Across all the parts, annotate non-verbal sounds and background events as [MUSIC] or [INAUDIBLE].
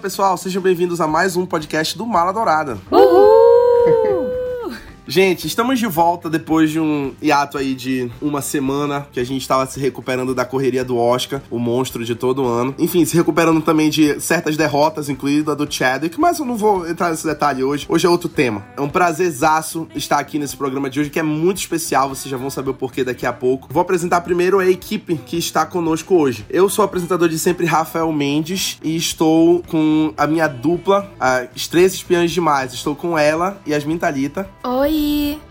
pessoal, sejam bem-vindos a mais um podcast do Mala Dourada. Uhul! Gente, estamos de volta depois de um hiato aí de uma semana que a gente estava se recuperando da correria do Oscar, o monstro de todo ano. Enfim, se recuperando também de certas derrotas, incluindo a do Chadwick, mas eu não vou entrar nesse detalhe hoje. Hoje é outro tema. É um prazerzaço estar aqui nesse programa de hoje, que é muito especial, vocês já vão saber o porquê daqui a pouco. Vou apresentar primeiro a equipe que está conosco hoje. Eu sou o apresentador de sempre, Rafael Mendes, e estou com a minha dupla, as três espiãs demais. Estou com ela, Yasmin Thalita. Oi!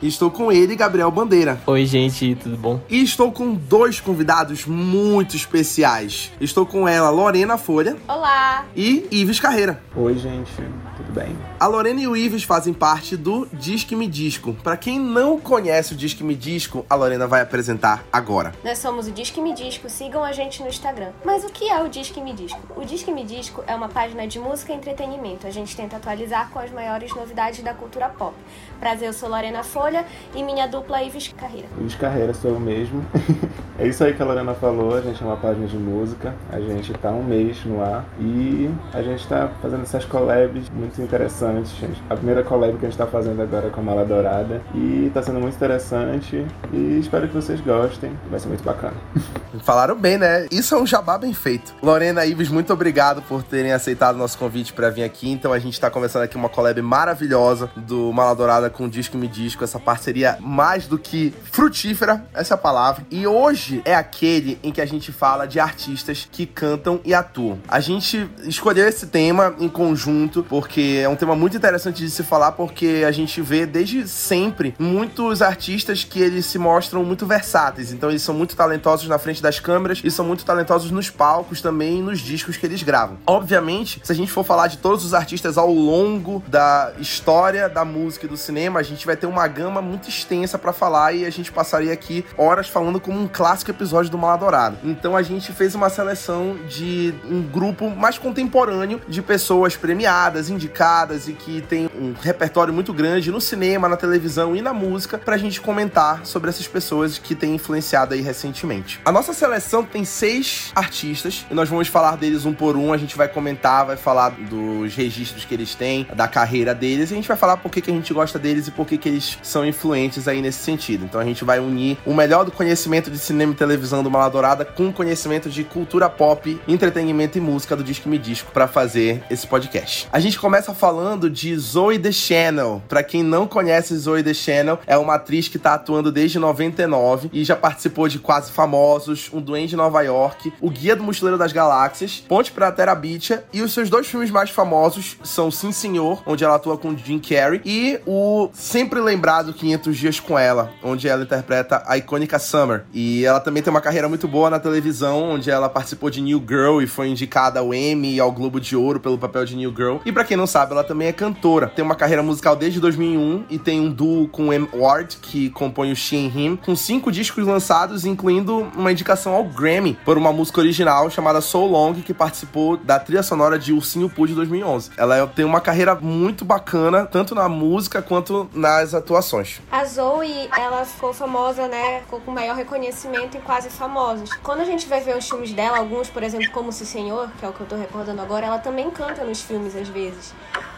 Estou com ele, Gabriel Bandeira. Oi, gente, tudo bom? E estou com dois convidados muito especiais. Estou com ela, Lorena Folha. Olá! E Ives Carreira. Oi, gente, tudo bem? A Lorena e o Ives fazem parte do Disque Me Disco. Para quem não conhece o Disque Me Disco, a Lorena vai apresentar agora. Nós somos o Disque Me Disco, sigam a gente no Instagram. Mas o que é o Disque Me Disco? O Disque Me Disco é uma página de música e entretenimento. A gente tenta atualizar com as maiores novidades da cultura pop. Prazer, eu sou Lorena Folha e minha dupla é Ives Carreira. Ives Carreira sou eu mesmo. [LAUGHS] é isso aí que a Lorena falou, a gente é uma página de música, a gente tá um mês no ar e a gente tá fazendo essas collabs muito interessantes. Gente. A primeira collab que a gente tá fazendo agora é com a Mala Dourada e tá sendo muito interessante e espero que vocês gostem, vai ser muito bacana. [LAUGHS] Falaram bem, né? Isso é um jabá bem feito. Lorena Ives, muito obrigado por terem aceitado nosso convite para vir aqui. Então a gente tá começando aqui uma collab maravilhosa do Mala Dourada com o Disco Me Disco, essa parceria mais do que frutífera, essa é a palavra. E hoje é aquele em que a gente fala de artistas que cantam e atuam. A gente escolheu esse tema em conjunto porque é um tema muito interessante de se falar porque a gente vê desde sempre muitos artistas que eles se mostram muito versáteis. Então eles são muito talentosos na frente das câmeras e são muito talentosos nos palcos também e nos discos que eles gravam. Obviamente, se a gente for falar de todos os artistas ao longo da história da música e do cinema, a gente vai ter uma gama muito extensa para falar e a gente passaria aqui horas falando como um clássico episódio do Maladourado. Então a gente fez uma seleção de um grupo mais contemporâneo de pessoas premiadas, indicadas e que tem um repertório muito grande no cinema, na televisão e na música pra gente comentar sobre essas pessoas que têm influenciado aí recentemente. A nossa seleção tem seis artistas e nós vamos falar deles um por um, a gente vai comentar, vai falar dos registros que eles têm, da carreira deles e a gente vai falar por que, que a gente gosta deles e por que eles são influentes aí nesse sentido. Então a gente vai unir o melhor do conhecimento de cinema e televisão do Maladourada com o conhecimento de cultura pop, entretenimento e música do Disque Me Disco para fazer esse podcast. A gente começa falando de Zoe The Channel. Para quem não conhece Zoe The Channel, é uma atriz que tá atuando desde 99 e já participou de Quase Famosos, Um Duende de Nova York, O Guia do Mochileiro das Galáxias, Ponte pra Terabitia e os seus dois filmes mais famosos são Sim Senhor, onde ela atua com Jim Carrey, e o sempre lembrado 500 Dias com Ela, onde ela interpreta a icônica Summer. E ela também tem uma carreira muito boa na televisão, onde ela participou de New Girl e foi indicada ao Emmy e ao Globo de Ouro pelo papel de New Girl. E para quem não sabe, ela também é cantora. Tem uma carreira musical desde 2001 e tem um duo com M. Ward, que compõe o She and Him, com cinco discos lançados, incluindo uma indicação ao Grammy por uma música original chamada So Long, que participou da trilha sonora de Ursinho Poo de 2011. Ela tem uma carreira muito bacana, tanto na música quanto nas atuações. A Zoe, ela ficou famosa, né? Ficou com maior reconhecimento em Quase Famosos. Quando a gente vai ver os filmes dela, alguns, por exemplo, como Se Senhor, que é o que eu tô recordando agora, ela também canta nos filmes às vezes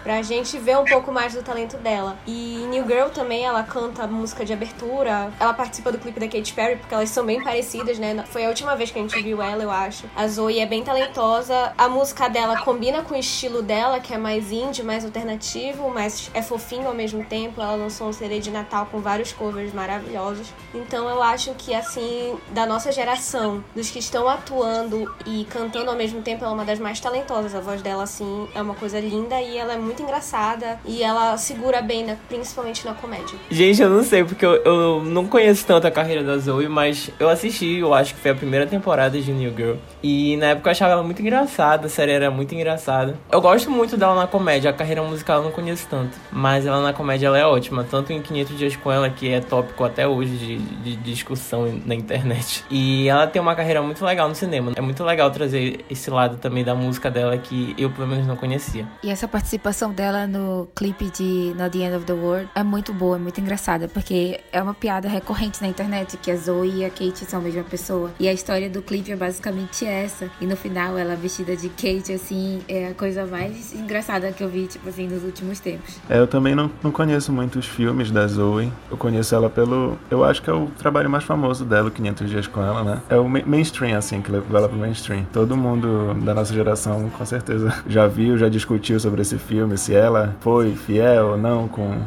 pra gente ver um pouco mais do talento dela. E New Girl também, ela canta música de abertura, ela participa do clipe da Katy Perry, porque elas são bem parecidas, né? Foi a última vez que a gente viu ela, eu acho. A Zoe é bem talentosa, a música dela combina com o estilo dela, que é mais indie, mais alternativo, mas é fofinho ao mesmo tempo. Ela lançou um CD de Natal com vários covers maravilhosos. Então eu acho que, assim, da nossa geração, dos que estão atuando e cantando ao mesmo tempo, ela é uma das mais talentosas. A voz dela, assim, é uma coisa linda e ela é muito engraçada e ela segura bem, né, principalmente na comédia. Gente, eu não sei, porque eu, eu não conheço tanto a carreira da Zoe, mas eu assisti, eu acho que foi a primeira temporada de New Girl. E na época eu achava ela muito engraçada, a série era muito engraçada. Eu gosto muito dela na comédia, a carreira musical eu não conheço tanto. Mas ela na comédia ela é ótima, tanto em 500 Dias com Ela, que é tópico até hoje de, de discussão na internet. E ela tem uma carreira muito legal no cinema. É muito legal trazer esse lado também da música dela que eu pelo menos não conhecia. E essa participação dela no clipe de No The End of the World é muito boa, é muito engraçada, porque é uma piada recorrente na internet que a Zoe e a Kate são a mesma pessoa. E a história do clipe é basicamente essa. E no final, ela vestida de Kate, assim, é a coisa mais engraçada que eu vi, tipo assim, nos últimos tempos. É, eu também não, não conheço muitos filmes da Zoe. Eu conheço ela pelo. Eu acho que é o trabalho mais famoso dela, 500 Dias com ela, né? É o mainstream, assim, que levou ela pro mainstream. Todo mundo da nossa geração, com certeza, [LAUGHS] já viu, já discutiu sobre esse filme, se ela foi fiel ou não com.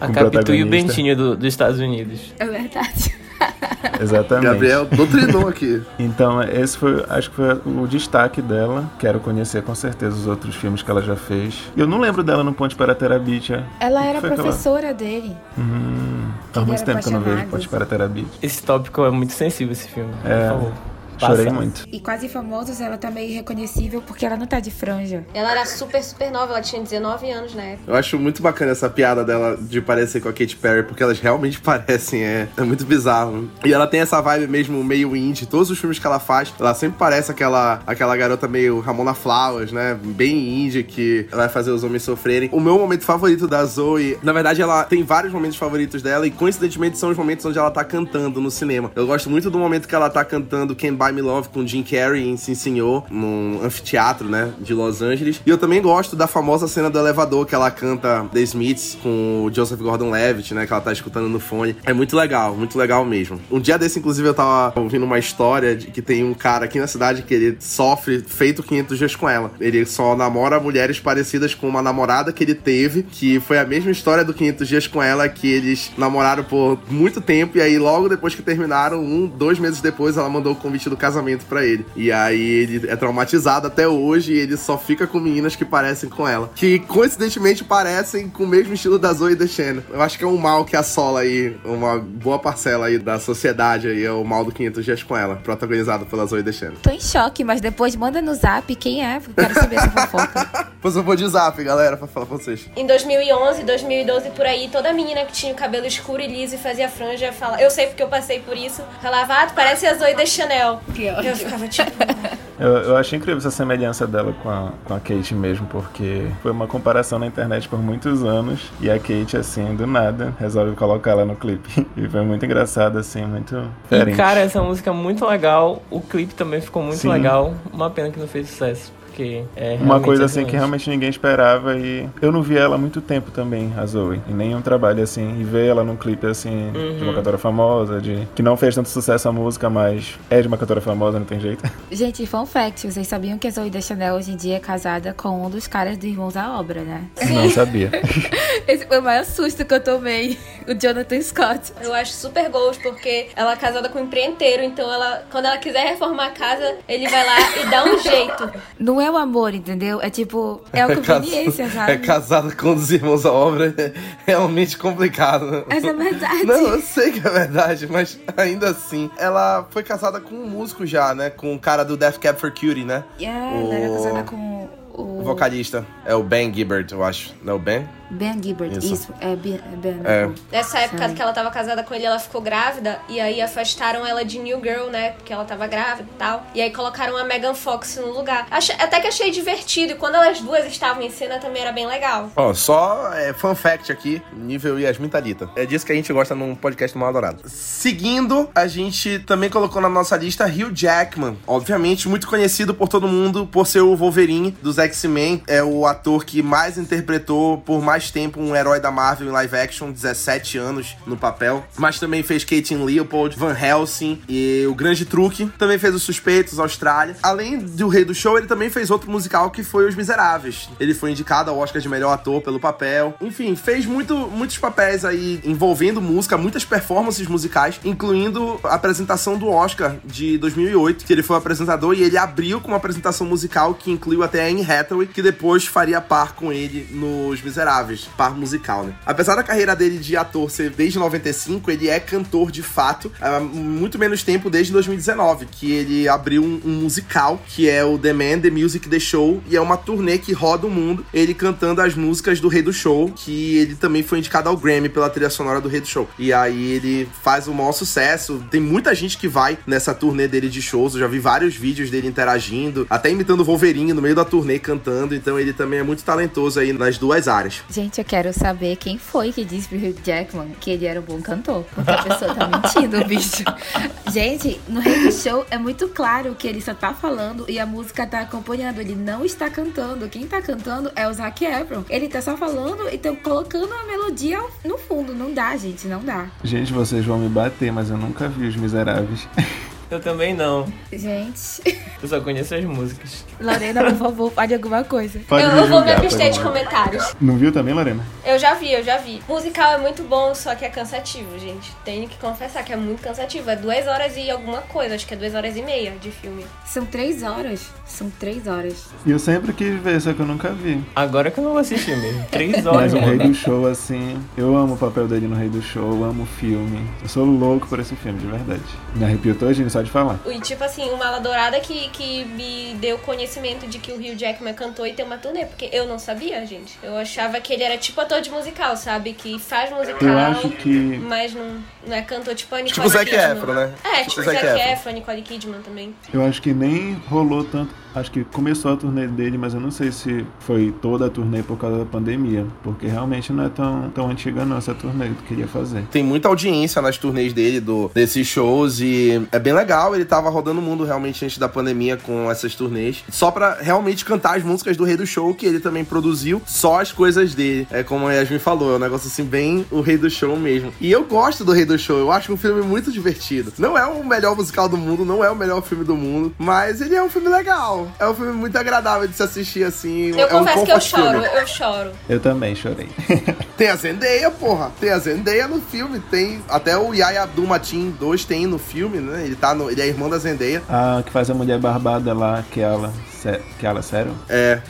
A com Capitu e o. Bentinho do- dos Estados Unidos. É verdade. [LAUGHS] Exatamente. Gabriel doutrinou aqui. Então, esse foi, acho que foi o destaque dela. Quero conhecer com certeza os outros filmes que ela já fez. E eu não lembro dela no Ponte para a Terabithia. Ela era professora dele. Hum, faz Ele muito tempo que eu não vejo. Ponte para a Terabithia. Esse tópico é muito sensível, esse filme. É. Por favor. Chorei Passa. muito. E quase famosos, ela tá meio reconhecível porque ela não tá de franja. Ela era super, super nova, ela tinha 19 anos na época. Eu acho muito bacana essa piada dela de parecer com a Katy Perry, porque elas realmente [LAUGHS] parecem, é, é muito bizarro. E ela tem essa vibe mesmo meio indie. Todos os filmes que ela faz, ela sempre parece aquela, aquela garota meio Ramona Flowers, né? Bem indie, que vai fazer os homens sofrerem. O meu momento favorito da Zoe, na verdade, ela tem vários momentos favoritos dela, e coincidentemente são os momentos onde ela tá cantando no cinema. Eu gosto muito do momento que ela tá cantando Can't Buy Me Love com Jim Carrey em Sim Senhor, num anfiteatro, né, de Los Angeles. E eu também gosto da famosa cena do elevador que ela canta The Smiths com o Joseph Gordon-Levitt, né, que ela tá escutando no fone. É muito legal, muito legal mesmo. Um dia desse, inclusive, eu tava ouvindo uma história de que tem um cara aqui na cidade que ele sofre feito 500 dias com ela. Ele só namora mulheres parecidas com uma namorada que ele teve, que foi a mesma história do 500 dias com ela, que eles namoraram por muito tempo e aí logo depois que terminaram, um, dois meses depois, ela mandou o convite do casamento pra ele. E aí ele é traumatizado até hoje e ele só fica com meninas que parecem com ela. Que coincidentemente parecem com o mesmo estilo da Zoe Deschanel. Eu acho que é um mal que assola aí uma boa parcela aí da sociedade aí, é o mal do 500 dias com ela, protagonizado pela Zoe Deschanel. Tô em choque, mas depois manda no zap quem é, quero saber essa fofoca. [LAUGHS] Depois eu vou de zap, galera, pra falar pra vocês. Em 2011, 2012, por aí, toda menina que tinha o cabelo escuro e liso e fazia franja, fala... eu sei porque eu passei por isso, falava, ah, tu parece a Zoe Chanel. Que Eu ficava tipo, [LAUGHS] Eu, eu achei incrível essa semelhança dela com a, com a Kate mesmo, porque foi uma comparação na internet por muitos anos e a Kate, assim, do nada, resolve colocar ela no clipe. [LAUGHS] E foi muito engraçado, assim, muito E, diferente. cara, essa música é muito legal. O clipe também ficou muito Sim. legal. Uma pena que não fez sucesso. Porque é Uma coisa assim que realmente ninguém esperava e eu não vi ela há muito tempo também, a Zoe, em nenhum trabalho assim, e ver ela num clipe assim, de uma cantora famosa, de que não fez tanto sucesso a música, mas é de uma cantora famosa, não tem jeito. [LAUGHS] Gente, fun fact, vocês sabiam que a Zoe Deschanel hoje em dia é casada com um dos caras do Irmãos à Obra, né? Não sabia. [LAUGHS] Esse foi o maior susto que eu tomei. O Jonathan Scott. eu acho super gold, porque ela é casada com um empreiteiro, então ela, quando ela quiser reformar a casa, ele vai lá e dá um jeito. Não é o amor, entendeu? É tipo, é a conveniência, sabe? É casada com os irmãos à obra, é realmente complicado. Mas é verdade. Não, eu sei que é verdade, mas ainda assim. Ela foi casada com um músico já, né? Com o cara do Death Cab for Cutie, né? É, ela era O- casada com o O vocalista. É o Ben Gibbard, eu acho. Não é o Ben? Ben Gibbard. Isso. Isso, é Ben. é ben É. Nessa época Sabe? que ela tava casada com ele, ela ficou grávida. E aí afastaram ela de New Girl, né? Porque ela tava grávida e tal. E aí colocaram a Megan Fox no lugar. Achei- até que achei divertido. E quando elas duas estavam em cena também era bem legal. Ó, só é, fun fact aqui, nível Yasmin Talita. É disso que a gente gosta num podcast do Mal Adorado. Seguindo, a gente também colocou na nossa lista Hugh Jackman. Obviamente, muito conhecido por todo mundo por ser o Wolverine dos X-Men. É o ator que mais interpretou por mais tempo um herói da Marvel em live action, 17 anos no papel. Mas também fez Kate Leopold, Van Helsing e o Grande Truque. Também fez Os Suspeitos, Austrália. Além do Rei do Show, ele também fez outro musical que foi Os Miseráveis. Ele foi indicado ao Oscar de melhor ator pelo papel. Enfim, fez muito, muitos papéis aí envolvendo música, muitas performances musicais, incluindo a apresentação do Oscar de 2008, que ele foi o apresentador e ele abriu com uma apresentação musical que incluiu até Anne Hathaway, que depois faria par com ele nos Miseráveis. par musical, né? Apesar da carreira dele de ator ser desde 95, ele é cantor de fato há muito menos tempo desde 2019, que ele abriu um, um musical que é o The Man, The Music, The Show, e é uma turnê que roda o mundo, ele cantando as músicas do Rei do Show, que ele também foi indicado ao Grammy pela trilha sonora do Rei do Show. E aí ele faz o maior sucesso, tem muita gente que vai nessa turnê dele de shows, eu já vi vários vídeos dele interagindo, até imitando o Wolverine no meio da turnê cantando, então ele também é muito talentoso aí nas duas áreas. Gente, eu quero saber quem foi que disse pro Hugh Jackman que ele era um bom cantor, porque a pessoa tá mentindo, [LAUGHS] bicho. Gente, no Rei do Show é muito claro que ele só tá falando e a música tá acompanhando, ele não está cantando. Quem tá cantando é o Zac Efron. Ele tá só falando e tá colocando a melodia no fundo. Não dá, gente, não dá. Gente, vocês vão me bater, mas eu nunca vi Os Miseráveis. [LAUGHS] Eu também não. Gente. Eu só conheço as músicas. Lorena, por favor, fale alguma coisa. Pode eu, eu vou me abster de me- comentários. Não viu também, Lorena? Eu já vi, eu já vi. Musical é muito bom, só que é cansativo, gente. Tenho que confessar que é muito cansativo. É duas horas e alguma coisa, acho que é duas horas e meia de filme. São três horas. São três horas. E eu sempre quis ver, só que eu nunca vi. Agora que eu não vou assistir mesmo. Três horas, Mas o Rei do Show, assim, eu amo o papel dele no Rei do Show, eu amo o filme. Eu sou louco por esse filme, de verdade. Me arrepio todinho só de falar. E tipo assim, uma Dourada que, que me deu conhecimento de que o Hugh Jackman cantou e tem uma turnê, porque eu não sabia, gente. Eu achava que ele era tipo ator de musical, sabe? Que faz musical, Eu acho que mas não, não é cantor tipo a Nicole Tipo o Zac Kidman. Efron, né? É, Tipo tipo Zac Zac. Efron, Nicole Kidman também. eu acho que nem rolou tanto. Acho que começou a turnê dele, mas eu não sei se foi toda a turnê por causa da pandemia. Porque realmente não é tão, tão antiga não essa turnê que queria fazer. Tem muita audiência nas turnês dele, do, desses shows, e é bem legal. Ele tava rodando o mundo realmente antes da pandemia com essas turnês. Só pra realmente cantar as músicas do Rei do Show, que ele também produziu, só as coisas dele. É como a Yasmin falou, é um negócio assim, bem o Rei do Show mesmo. E eu gosto do Rei do Show, eu acho um filme muito divertido. Não é o melhor musical do mundo, não é o melhor filme do mundo, mas ele é um filme legal. É um filme muito agradável de se assistir assim. Eu é um confesso que eu choro, filme. eu choro. Eu também chorei. [LAUGHS] Tem a Zendaya, porra. Tem a Zendaya no filme. Tem até o Yaya Abdul-Mateen 2 tem no filme, né? Ele tá no, ele é irmão da Zendaya. a que faz a mulher barbada lá, que ela. Que ela, sério? É,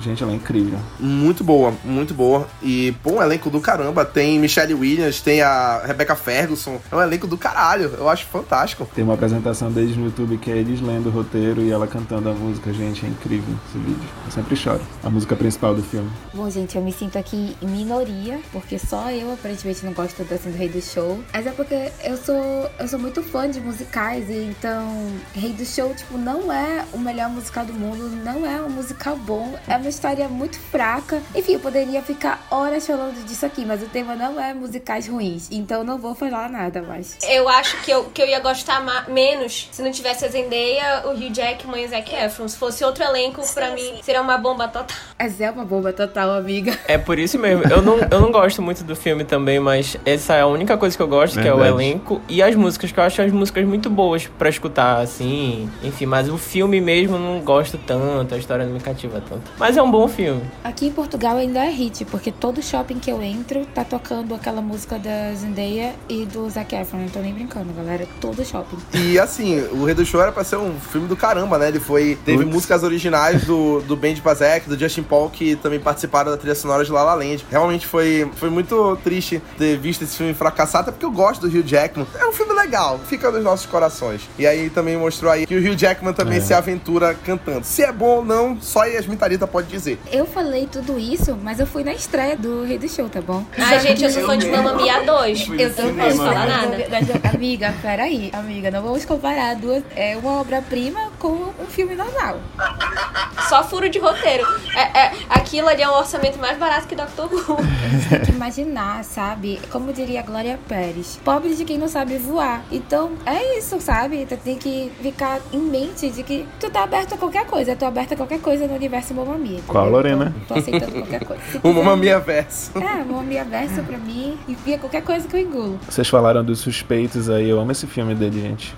Gente, ela é incrível. muito boa, muito boa. E, pô, um elenco do caramba. Tem Michelle Williams, tem a Rebecca Ferguson. É um elenco do caralho. Eu acho fantástico. Tem uma apresentação deles no YouTube que é eles lendo o roteiro e ela cantando a música. Gente, é incrível esse vídeo. Eu sempre choro. A música principal do filme. Bom, gente, eu me sinto aqui em minoria, porque só eu aparentemente não gosto tanto assim do Rei do Show. Mas é porque eu sou, eu sou muito fã de musicais, e então Rei do Show, tipo, não é o melhor musical do mundo, não é um musical bom, é uma história muito fraca. Enfim, eu poderia ficar horas falando disso aqui, mas o tema não é musicais ruins, então eu não vou falar nada mais. Eu acho que eu, que eu ia gostar menos se não tivesse a Zendaya, o Hugh Jackman e o Zac Efron. Se fosse outro elenco, pra mim, seria uma bomba total. Mas é uma bomba total, amiga. É por isso mesmo. Eu não, eu não gosto muito do filme também, mas essa é a única coisa que eu gosto, que é o Verdade. elenco. E as músicas, que eu acho as músicas muito boas pra escutar, assim. Enfim, mas o filme mesmo eu não gosto tanto, a história não me cativa tanto. Mas é um bom filme. Aqui em Portugal ainda é hit, porque todo shopping que eu entro tá tocando aquela música da Zendaya e do Zac Efron. Não tô nem brincando, galera. Todo shopping. E assim, o Rei do Show era pra ser um filme do caramba, né? Ele foi. Teve Putz. músicas originais do, do Ben de Bazek, do Justin Paul, que também participaram da trilha sonora de La La Land. Realmente foi, foi muito triste ter visto esse filme fracassar, até porque eu gosto do Hugh Jackman. É um filme legal, fica nos nossos corações. E aí também mostrou aí que o Hugh Jackman também É. se aventura cantando. Se é bom ou não, só Yasmin Tarita pode dizer. Eu falei tudo isso, mas eu fui na estreia do Rei do Show, tá bom? Ai, gente, eu sou fã de Mamma Mia 2. Eu tô Não posso falar nada. Amiga, peraí, amiga, não vamos comparar duas, é, uma obra-prima com um filme normal. Só furo de roteiro. É, é, aquilo ali é um orçamento mais barato que Doctor Who. [LAUGHS] Tem que imaginar, sabe? Como diria a Glória Pérez, pobre de quem não sabe voar. Então, é isso, sabe? Tu tem que ficar em mente de que tu tá aberto a qualquer coisa. Eu tô aberta a qualquer coisa no universo Mamma Mia. Qual, entendeu? Lorena? Tô, tô aceitando qualquer coisa. Se [LAUGHS] O quiser- Mamma Mia Verso. É, Mamma Mia verso pra mim. Enfia qualquer coisa que eu engulo. Vocês falaram dos suspeitos aí. Eu amo esse filme dele, gente.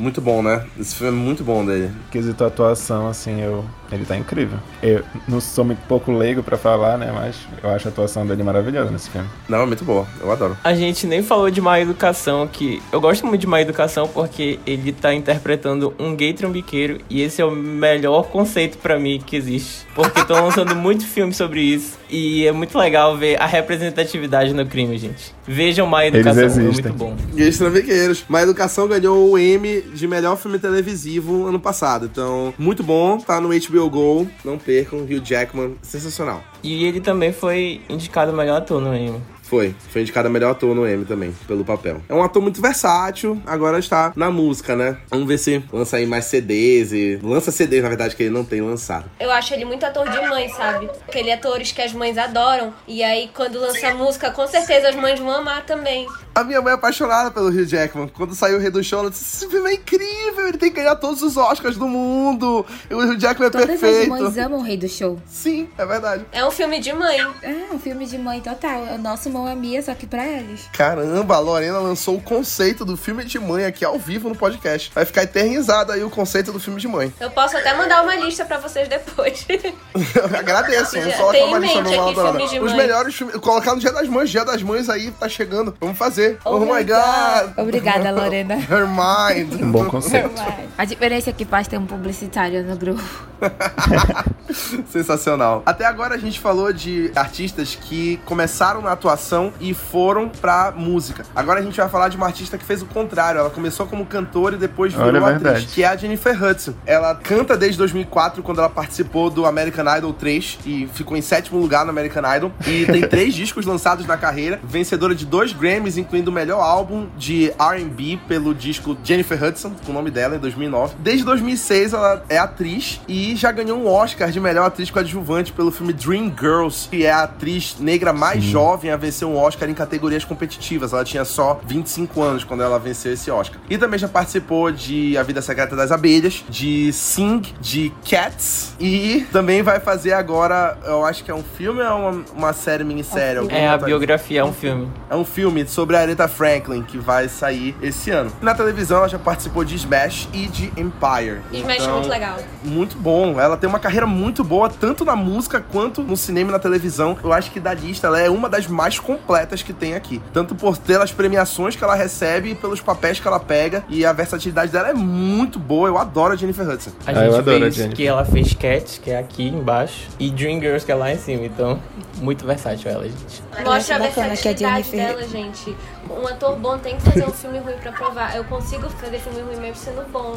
Muito bom, né? Esse filme é muito bom dele. Quesito atuação, assim, eu Ele tá incrível. Eu não sou muito pouco leigo pra falar, né? Mas eu acho a atuação dele maravilhosa nesse filme. Não, é muito boa. Eu adoro. A gente nem falou de Má Educação, que eu gosto muito de Má Educação porque ele tá interpretando um gay trambiqueiro e esse é o melhor conceito pra mim que existe. Porque estão [LAUGHS] lançando muito filme sobre isso e é muito legal ver a representatividade no crime, gente. Vejam Má Educação, é muito bom. Gays trambiqueiros. Má Educação ganhou o Emmy de melhor filme televisivo ano passado. Então, muito bom. Tá no HBO Go. Não percam. Hugh Jackman. Sensacional. E ele também foi indicado melhor ator no Emmy. Foi. Foi indicado a melhor ator no Emmy também, pelo papel. É um ator muito versátil, agora está na música, né? Vamos ver se lança aí mais CDs e... Lança CDs, na verdade, que ele não tem lançado. Eu acho ele muito ator de mãe, sabe? Aquele atores que as mães adoram. E aí, quando lança música, com certeza as mães vão amar também. A minha mãe é apaixonada pelo Hugh Jackman. Quando saiu o Rei do Show, ela disse: Esse filme é incrível, ele tem que ganhar todos os Oscars do mundo. E o Hugh Jackman é Todas perfeito. as mães amam o Rei do Show. Sim, é verdade. É um filme de mãe. É, um filme de mãe total. É o nosso mão é Mia, só que pra eles. Caramba, a Lorena lançou o conceito do filme de mãe aqui ao vivo no podcast. Vai ficar eternizado aí o conceito do filme de mãe. Eu posso até mandar uma lista pra vocês depois. Eu [LAUGHS] agradeço, vamos colocar tem uma lista no Lorena. Os mãe. melhores filmes. Colocar no Dia das Mães. Dia das Mães aí tá chegando. Vamos fazer. Oh, my God. Obrigada, [LAUGHS] Lorena. Her mind. Um bom conceito. A diferença é que faz ter um publicitário no grupo. [LAUGHS] Sensacional. Até agora a gente falou de artistas que começaram na atuação e foram pra música. Agora a gente vai falar de uma artista que fez o contrário. Ela começou como cantora e depois virou Olha, atriz, verdade. que é a Jennifer Hudson. Ela canta desde 2004, quando ela participou do American Idol 3 e ficou em sétimo lugar no American Idol. E tem [LAUGHS] três discos lançados na carreira, vencedora de dois Grammys, incluindo o melhor álbum de R&B pelo disco Jennifer Hudson, com o nome dela, em 2009. Desde 2006 ela é atriz e já ganhou um Oscar de melhor atriz coadjuvante pelo filme Dream Girls, que é a atriz negra mais jovem a vencer um Oscar em categorias competitivas. Ela tinha só 25 anos quando ela venceu esse Oscar. E também já participou de A Vida Secreta das Abelhas, de Sing, de Cats e também vai fazer agora, eu acho que é um filme ou é uma, uma série minissérie? É a biografia, é um filme. É um filme sobre a Aretha Franklin que vai sair esse ano. Na televisão ela já participou de Smash e de Empire. Smash é Então, muito legal. Muito bom. Ela tem uma carreira muito boa, tanto na música quanto no cinema e na televisão. Eu acho que da lista ela é uma das mais completas que tem aqui. Tanto por pelas premiações que ela recebe e pelos papéis que ela pega. E a versatilidade dela é muito boa. Eu adoro a Jennifer Hudson. A Ah, gente eu adoro a fez Jennifer. que ela fez Cats, que é aqui embaixo, e Dream Girls, que é lá em cima. Então, muito versátil ela, gente. Mostra a a versatilidade Jennifer- dela, gente. Um ator bom tem que fazer um filme ruim pra provar. Eu consigo fazer filme ruim mesmo sendo bom.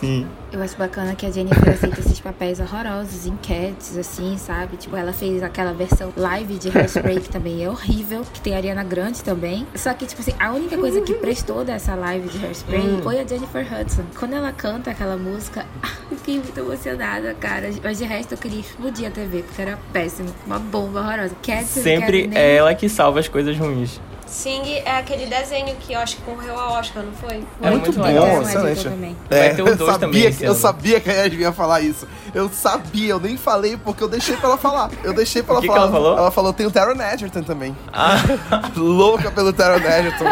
Sim. Eu acho bacana que a Jennifer aceita esses papéis horrorosos em Cats, assim, sabe? Tipo, ela fez aquela versão live de Hairspray, que também é horrível, que tem a Ariana Grande também. Só que, tipo assim, a única coisa que prestou dessa live de Hairspray foi a Jennifer Hudson. Quando ela canta aquela música, [LAUGHS] eu fiquei muito emocionada, cara. Mas de resto, eu queria explodir a TV, porque era péssimo. Uma bomba horrorosa. Cats, Sempre nem- é ela que salva as coisas ruins. Sing é aquele desenho que eu acho que concorreu ao Oscar, não foi? É muito muito bom, legal. Excelente. também. Vai ter o eu também que- eu sabia que a Yasmin ia falar isso. Eu sabia, eu nem falei porque eu deixei pra ela falar. Eu deixei pra O ela que que falar. ela falou? Ela falou, tem o Taron Egerton também. Ah, [LAUGHS] Louca pelo Taron Egerton.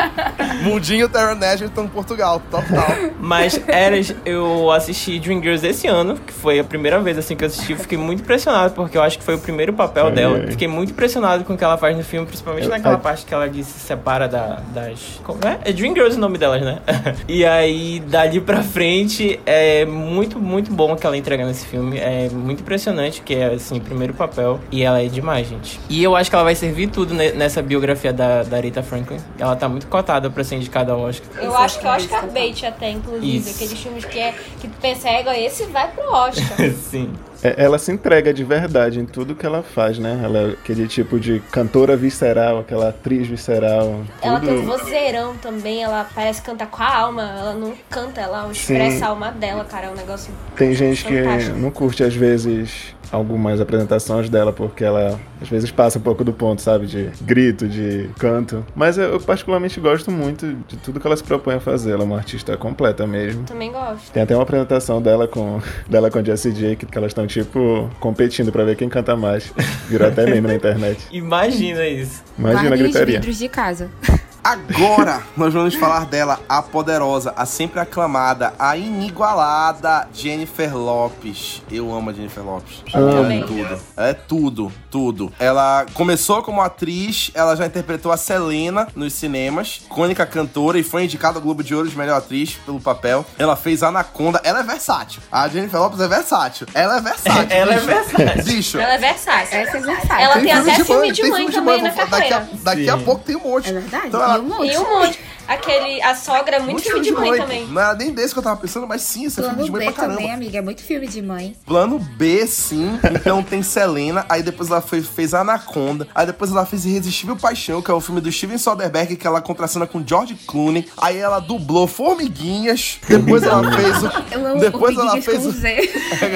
Mundinho Taron Egerton, Portugal, total. mas Eras, eu assisti Dream Girls esse ano, que foi a primeira vez assim que eu assisti. Fiquei muito impressionado, porque eu acho que foi o primeiro papel Ai, dela. Fiquei muito impressionado com o que ela faz no filme, principalmente Eu- naquela ai. parte que ela diz, se separa da- das. Como é? É Dream Girls o nome delas, né? [LAUGHS] e aí, dali pra frente, é muito, muito bom o que ela entrega nesse filme. É muito impressionante, que é assim, primeiro papel. E ela é demais, gente. E eu acho que ela vai servir tudo ne- nessa biografia da, da Aretha Franklin. Ela tá muito cotada pra ser indicada ao Oscar. Eu acho que é Oscar bait até, inclusive. Isso. Aqueles filmes que, é, que tu pensa, é, esse vai pro Oscar. [LAUGHS] Sim. É, Ela se entrega de verdade em tudo que ela faz, né? Ela é aquele tipo de cantora visceral, aquela atriz visceral. Ela tem um vozeirão também, ela parece cantar com a alma, ela não canta, ela expressa a alma dela, cara, é um negócio. Tem gente que Fantástico. não curte, às vezes, algumas apresentações dela, porque ela, às vezes, passa um pouco do ponto, sabe? De grito, de canto. Mas eu, eu particularmente gosto muito de tudo que ela se propõe a fazer. Ela é uma artista completa mesmo. Também gosto. Tem até uma apresentação dela com, [LAUGHS] dela com a Jessie J, que, que elas estão, tipo, competindo pra ver quem canta mais. [LAUGHS] Virou até meme na internet. Imagina isso. Imagina a Guardem os gritaria. vidros de casa. Agora nós vamos falar dela, a poderosa, a sempre aclamada, a inigualada Jennifer Lopes. Eu amo a Jennifer Lopes. Amo. É tudo. É tudo, tudo. Ela começou como atriz, ela já interpretou a Selena nos cinemas, cônica cantora e foi indicada ao Globo de Ouro de melhor atriz pelo papel. Ela fez Anaconda. Ela é versátil. A Jennifer Lopes é versátil. Ela é versátil. [LAUGHS] Ela é bicho. versátil. Bicho. Ela é versátil. Essa é versátil. Ela tem até filme de tem mãe filme de também mãe, na vou- daqui a, carreira. daqui a pouco tem um monte. É verdade. Então e um monte. E um monte. Aquele, a sogra é muito filme de mãe também. Não era nem desse que eu tava pensando, mas sim, esse é filme de mãe B pra caramba. também, amiga. É muito filme de mãe. Plano B, sim. Então tem Selena. Aí depois ela foi- fez Anaconda. Aí depois ela fez Irresistível Paixão, que é o filme do Steven Soderbergh, que ela contracena com George Clooney. Aí ela dublou Formiguinhas. Depois ela [LAUGHS] fez o. Eu amo Depois o ela fez com o. Z.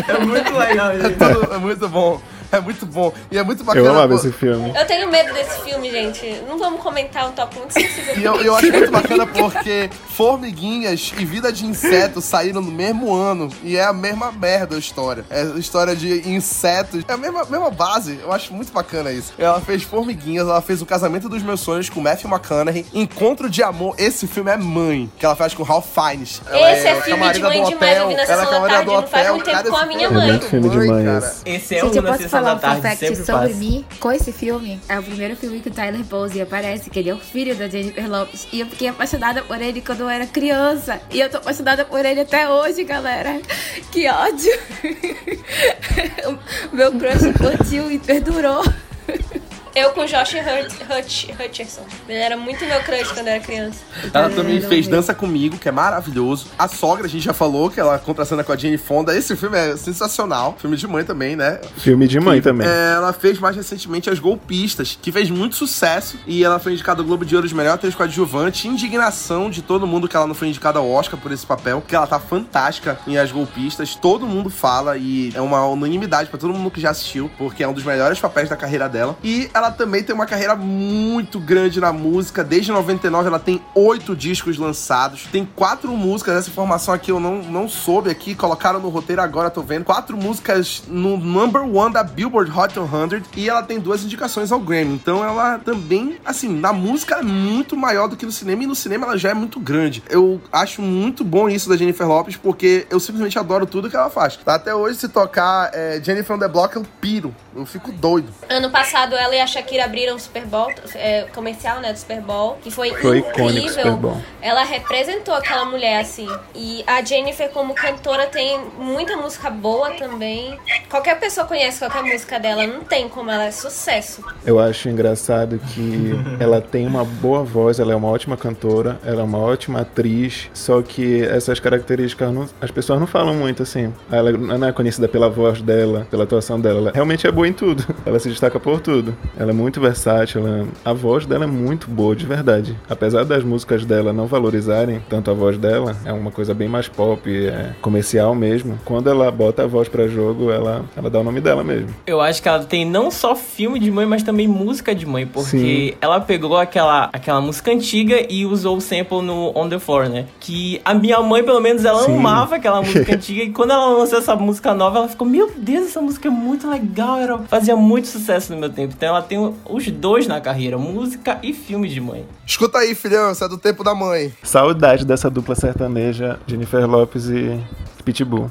É muito legal, É, é muito bom. [LAUGHS] É muito bom. E é muito bacana. Eu amava pô. esse filme. Eu tenho medo desse filme, gente. Não vamos comentar um tópico muito sensível. E eu, eu acho muito bacana porque Formiguinhas e Vida de Inseto saíram no mesmo ano. E é a mesma merda a história. É a história de insetos. É a mesma, mesma base. Eu acho muito bacana isso. Ela fez Formiguinhas, ela fez O Casamento dos Meus Sonhos com Matthew McConaughey. Encontro de Amor. Esse filme é Mãe, que ela faz com Ralph Fiennes. Ela Esse é filme de mãe demais. Eu vi na ela é sessão da tarde, não faz muito tempo cara, com a minha filme é mãe. muito filme de mãe cara. esse. É um falar um tarde, fact sobre passa. mim? Com esse filme, é o primeiro filme que o Tyler Posey aparece, que ele é o filho da Jennifer Lopes. E eu fiquei apaixonada por ele quando eu era criança. E eu tô apaixonada por ele até hoje, galera. Que ódio. [LAUGHS] Meu crush infantil e perdurou. [LAUGHS] Eu com Josh Hurt, Hutch, Hutcherson. Ele era muito meu crush quando eu era criança. Ela também Não fez. Dança Comigo, que é maravilhoso. A Sogra, a gente já falou que ela contracena com a Jane Fonda. Esse filme é sensacional. Filme de mãe também, né? Filme de mãe também. É, ela fez mais recentemente As Golpistas, que fez muito sucesso. E ela foi indicada ao Globo de Ouro de Melhor Atriz Coadjuvante. Indignação de todo mundo que ela não foi indicada ao Oscar por esse papel. Que ela tá fantástica em As Golpistas. Todo mundo fala e é uma unanimidade pra todo mundo que já assistiu, porque é um dos melhores papéis da carreira dela. E ela também tem uma carreira muito grande na música. Desde 99 ela tem oito discos lançados. Tem quatro músicas. Essa informação aqui eu não, não soube aqui. Colocaram no roteiro agora, tô vendo. Quatro músicas no number one da Billboard Hot 100. E ela tem duas indicações ao Grammy. Então ela também, assim, na música é muito maior do que no cinema. E no cinema ela já é muito grande. Eu acho muito bom isso da Jennifer Lopes, porque eu simplesmente adoro tudo que ela faz. Até hoje, se tocar é, Jennifer on the Block, eu piro. Eu fico doido. Ano passado, ela e a Shakira abriram o Super Bowl, é, comercial, né, do Super Bowl, que foi, Foi incrível. Super Bowl. Ela representou aquela mulher, assim. E a Jennifer, como cantora, tem muita música boa também. Qualquer pessoa conhece qualquer música dela, não tem como ela é sucesso. Eu acho engraçado que [LAUGHS] ela tem uma boa voz, ela é uma ótima cantora, ela é uma ótima atriz, só que essas características não- as pessoas não falam muito assim. Ela não é conhecida pela voz dela, pela atuação dela, ela realmente é boa em tudo. Ela se destaca por tudo. Ela é muito versátil, ela- a voz dela é muito boa, de verdade. Apesar das músicas dela não valorizarem tanto a voz dela, é uma coisa bem mais pop, é comercial mesmo. Quando ela bota a voz pra jogo, ela, ela dá o nome dela mesmo. Eu acho que ela tem não só filme de mãe, mas também música de mãe, porque Sim. ela pegou aquela, aquela música antiga e usou o sample no On The Floor, né? Que a minha mãe, pelo menos, ela Sim. amava aquela música [LAUGHS] antiga e quando ela lançou essa música nova, ela ficou, meu Deus, essa música é muito legal, era, fazia muito sucesso no meu tempo. Então ela tem os dois na carreira, música e filme de mãe. Escuta aí, filhão, isso é do tempo da mãe. Saudade dessa dupla sertaneja, Jennifer Lopes e Pitbull.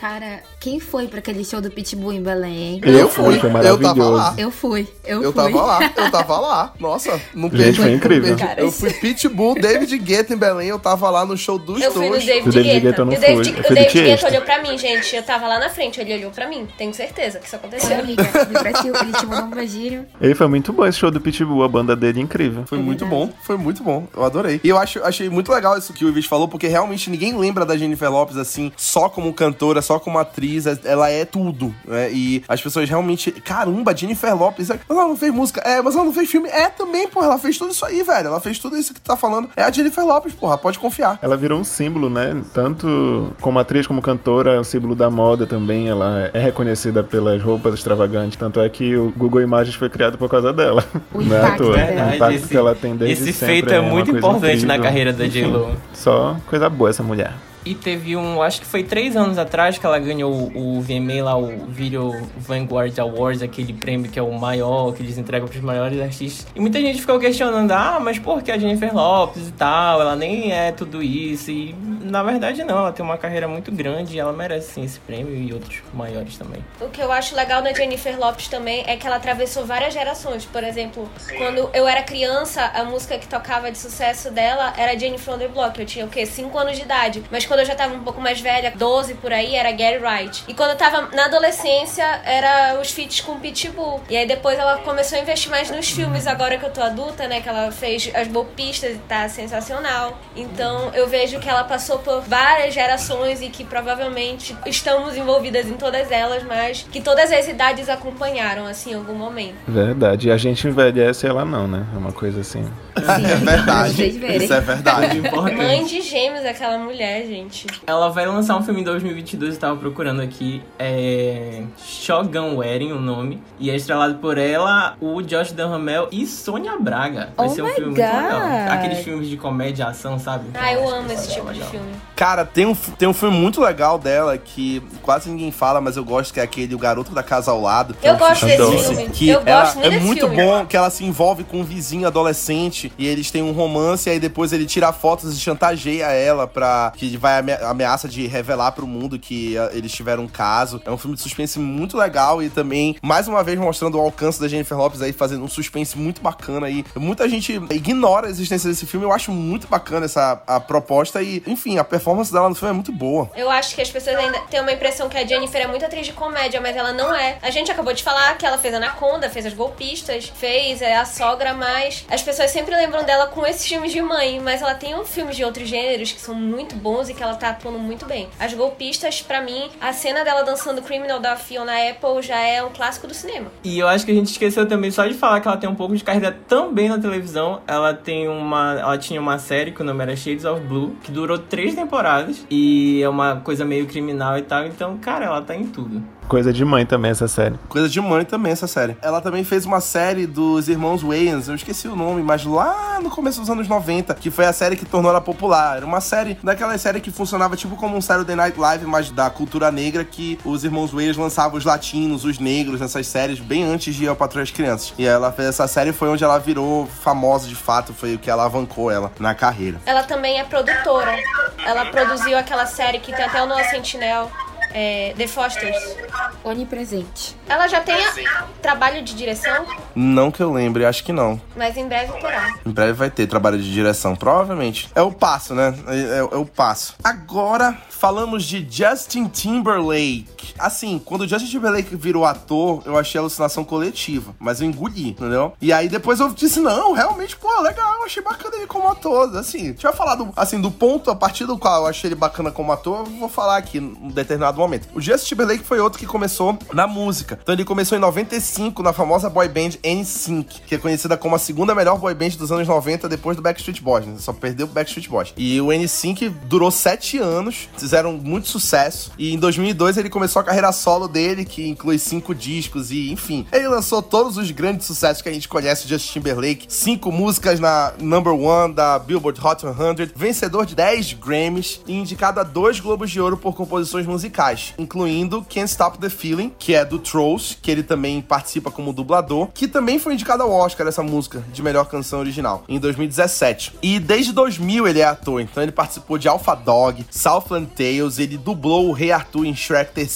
Cara, quem foi pra aquele show do Pitbull em Belém, hein? Eu fui, fui, foi eu tava lá. Eu fui, eu, Eu fui. tava lá, eu tava lá. Nossa, não Gente, perdi. foi incrível. Cara, eu fui Pitbull, David Guetta em Belém, eu tava lá no show dos Eu fui no dois. David, Do David Guetta. Guetta eu não o David, fui, eu o David Guetta olhou pra mim, gente. Eu tava lá na frente, ele olhou pra mim. Tenho certeza que isso aconteceu. amiga, ele te mandou um beijinho. E foi muito bom esse show do Pitbull, a banda dele é incrível. Foi É muito verdade. bom, foi muito bom. Eu adorei. E eu acho, achei muito legal isso que o Ives falou, porque realmente ninguém lembra da Jennifer Lopes assim, só como cantora, só como atriz. Ela é tudo, né? E as pessoas realmente. Caramba, Jennifer Lopes. é- Mas ela não fez música. É, mas ela não fez filme. É também, porra. Ela fez tudo isso aí, velho. Ela fez tudo isso que tu tá falando. É a Jennifer Lopes, porra. Pode confiar. Ela virou um símbolo, né? Tanto como atriz como cantora, é um símbolo da moda também. Ela é reconhecida pelas roupas extravagantes. Tanto é que o Google Imagens foi criado por causa dela. O é à impacto dela. O impacto esse, que ela tem desde esse sempre feito é uma muito importante na incrível. carreira da J-Lo. Só coisa boa essa mulher. E teve um, acho que foi três anos atrás que ela ganhou o VMA lá, o Video Vanguard Awards, aquele prêmio que é o maior, que eles entregam pros maiores artistas. E muita gente ficou questionando, ah, mas por que a Jennifer Lopes e tal? Ela nem é tudo isso. E na verdade não, ela tem uma carreira muito grande e ela merece sim esse prêmio e outros maiores também. O que eu acho legal da Jennifer Lopes também é que ela atravessou várias gerações. Por exemplo, quando eu era criança, a música que tocava de sucesso dela era Jennifer on the Block. Eu tinha o quê? 5 anos de idade. Mas quando eu já tava um pouco mais velha, 12 por aí, era Gary Wright. E quando eu tava na adolescência, era os feats com Pitbull. E aí depois ela começou a investir mais nos filmes, agora que eu tô adulta, né? Que ela fez as golpistas e tá sensacional. Então eu vejo que ela passou por várias gerações e que provavelmente estamos envolvidas em todas elas, mas que todas as idades acompanharam, assim, em algum momento. Verdade. E a gente envelhece ela não, né? É uma coisa assim. Sim, é verdade. Isso é verdade. Mãe de gêmeos, aquela mulher, gente. Ela vai lançar um filme em 2022, eu tava procurando aqui. É. Shogun Wedding, o nome. E é estrelado por ela, o Josh Duhamel e Sônia Braga. Vai Oh ser um filme God. muito legal. Aqueles filmes de comédia e ação, sabe? Ah, eu Nossa, amo esse é tipo de legal. filme. Cara, tem um, tem um filme muito legal dela que quase ninguém fala, mas eu gosto, que é aquele O Garoto da Casa ao Lado. que é Eu um gosto filme desse doce, filme. Que Eu ela- gosto muito é desse muito filme. bom que ela se envolve com um vizinho adolescente e eles têm um romance e aí depois ele tira fotos e chantageia ela pra que vai ame- ameaça de revelar pro mundo que ah, eles tiveram um caso. É um filme de suspense muito legal e também mais uma vez mostrando o alcance da Jennifer Lopes aí fazendo um suspense muito bacana aí. Muita gente ignora a existência desse filme. Eu acho muito bacana essa a proposta e, enfim, a performance dela no filme é muito boa. Eu acho que as pessoas ainda têm uma impressão que a Jennifer é muito atriz de comédia, mas ela não é. A gente acabou de falar que ela fez Anaconda, fez As Golpistas, fez é, A Sogra, mas as pessoas sempre lembram dela com esses filmes de mãe, mas ela tem um filmes de outros gêneros que são muito bons e que ela tá atuando muito bem. As Golpistas, pra mim, a cena dela dançando Criminal da Fiona Apple já é um clássico do cinema. E eu acho que a gente esqueceu também só de falar que ela tem um pouco de carreira também na televisão. Ela tem uma. Ela tinha uma série que o nome era Shades of Blue, que durou três temporadas. E é uma coisa meio criminal e tal. Então, cara, ela tá em tudo. Coisa de mãe também essa série. Coisa de mãe também, essa série. Ela também fez uma série dos irmãos Wayans, eu esqueci o nome, mas lá no começo dos anos 90, que foi a série que tornou ela popular. Era uma série, daquela série que funcionava tipo como um Saturday Night Live, mas da cultura negra, que os irmãos Wayans lançavam os latinos, os negros nessas séries bem antes de ir ao Patrulha das Crianças. E ela fez essa série foi onde ela virou famosa de fato, foi o que alavancou ela na carreira. Ela também é produtora. Ela produziu aquela série que tem até o Noah Sentinel, é, The Fosters. Onipresente. Ela já tem a- trabalho de direção, Não que eu lembre, acho que não. mas em breve terá. Em breve vai ter trabalho de direção, provavelmente. É o passo, né? É, é- é o passo. Agora, falamos de Justin Timberlake. Assim, quando o Justin Timberlake virou ator, eu achei alucinação coletiva. Mas eu engoli, entendeu? E aí depois eu disse, não, realmente, pô, legal, eu achei bacana ele como ator. Assim, deixa eu falar do, assim, do ponto a partir do qual eu achei ele bacana como ator, eu vou falar aqui num determinado momento. O Justin Timberlake foi outro que começou na música. Então ele começou em 95 na famosa boy band NSYNC, que é conhecida como a segunda melhor boy band dos anos 90 depois do Backstreet Boys. Né? Só perdeu o Backstreet Boys. E o NSYNC durou sete anos, fizeram muito sucesso. E em 2002 ele começou a carreira solo dele, que inclui cinco discos e, enfim, ele lançou todos os grandes sucessos que a gente conhece de Justin Timberlake. Cinco músicas na number one da Billboard Hot 100, vencedor de 10 Grammys e indicado a dois Globos de Ouro por composições musicais, incluindo Can't Stop the Feeling, que é do Trolls, que ele também participa como dublador, que também foi indicado ao Oscar essa música de melhor canção original em 2017. E desde 2000 ele é ator, então ele participou de Alpha Dog, Southland Tales, ele dublou o Rei Arthur em Shrek 3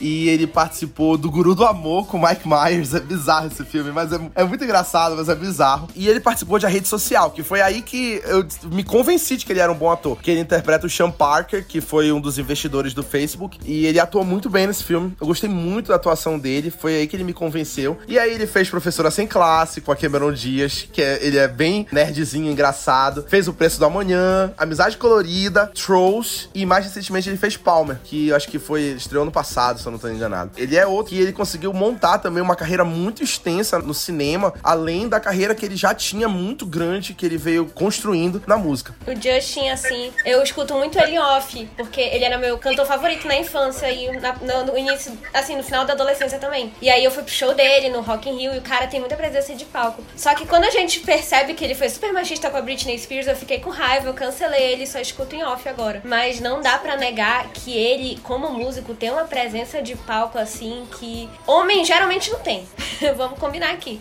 e ele participou do Guru do Amor com Mike Myers. [LAUGHS] É bizarro esse filme, mas é, é muito engraçado, mas é bizarro. E ele participou de A Rede Social, que foi aí que eu me convenci de que ele era um bom ator, que ele interpreta o Sean Parker, que foi um dos investidores do Facebook, e ele atuou muito bem nesse filme. Eu gostei muito da atuação dele, foi aí que ele me convenceu. E aí ele fez Professora Sem Classe com a Cameron Diaz, que é- ele é bem nerdzinho, engraçado. Fez O Preço do Amanhã, Amizade Colorida, Trolls e mais recentemente ele fez Palmer, que eu acho que foi estreou no passado, se eu não tô enganado. Ele é outro que ele conseguiu montar também uma carreira muito extensa no cinema, além da carreira que ele já tinha muito grande que ele veio construindo na música. O Justin, assim, eu escuto muito ele off, porque ele era meu cantor favorito na infância e na- no, no início, assim, no final da adolescência também. E aí eu fui pro show dele no Rock in Rio e o cara tem muita presença de palco. Só que quando a gente percebe que ele foi super machista com a Britney Spears, eu fiquei com raiva, eu cancelei ele, só escuto em off agora. Mas não dá para negar que ele, como músico, tem uma presença de palco assim que homem geralmente não tem. [LAUGHS] Vamos combinar aqui.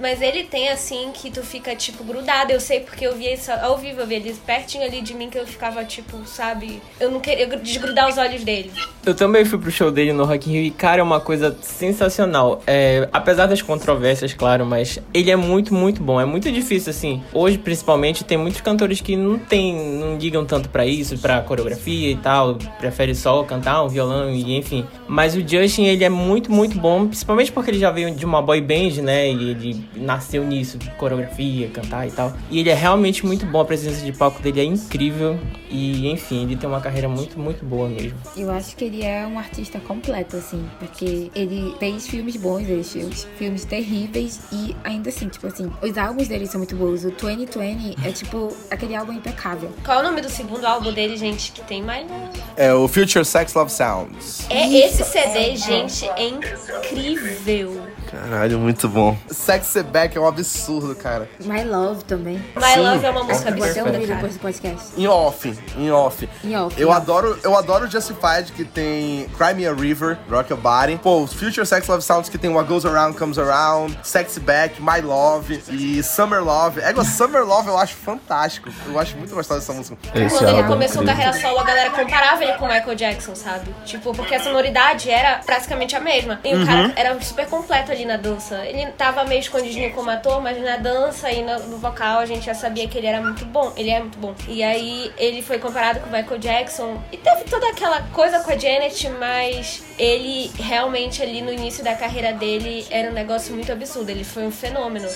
Mas ele tem assim que tu fica tipo grudado. Eu sei porque eu vi isso ao vivo, eu vi ele pertinho ali de mim que eu ficava tipo, sabe, eu não queria desgrudar os olhos dele. Eu também fui pro show dele no Rock in Rio cara, é uma coisa sensacional. É, apesar das controvérsias, claro, mas ele é muito, muito bom. É muito difícil assim. Hoje, principalmente, tem muitos cantores que não tem, não ligam tanto para isso, para coreografia e tal, prefere só cantar um violão e enfim. Mas o Justin, ele é muito, muito bom, principalmente porque ele já veio de uma boy band, né? E ele nasceu nisso, coreografia, cantar e tal. E ele é realmente muito bom, a presença de palco dele é incrível e enfim, ele tem uma carreira muito, muito boa mesmo. Eu acho que ele é um artista completo, assim, porque ele fez filmes bons, ele fez filmes terríveis e ainda assim, tipo assim, os álbuns dele são muito bons. O 2020 é tipo aquele álbum impecável. Qual é o nome do segundo álbum dele, gente, que tem mais? É o Future Sex Love Sounds. É esse CD, gente, é incrível. Caralho, muito bom. Sexy Back é um absurdo, cara. My Love também. My Sim. Love é uma música Vou até ouvir depois do podcast. Em off, em off. Em off. Eu adoro, eu adoro Justified, que tem Cry Me a River, Rock Your Body. Pô, Future Sex Love Sounds, que tem What Goes Around Comes Around, Sexy Back, My Love e Summer Love. É, Summer Love eu acho fantástico. Eu acho muito gostosa dessa música. Esse Quando ele começou a carreira solo, a galera comparava ele com Michael Jackson, sabe? Tipo, porque a sonoridade era praticamente a mesma. E uhum. o cara era super completo ali na dança. Ele tava meio escondidinho como ator, mas na dança e no, vocal a gente já sabia que ele era muito bom. Ele é muito bom. E aí ele foi comparado com o Michael Jackson. E teve toda aquela coisa com a Janet, mas ele realmente ali no início da carreira dele era um negócio muito absurdo. Ele foi um fenômeno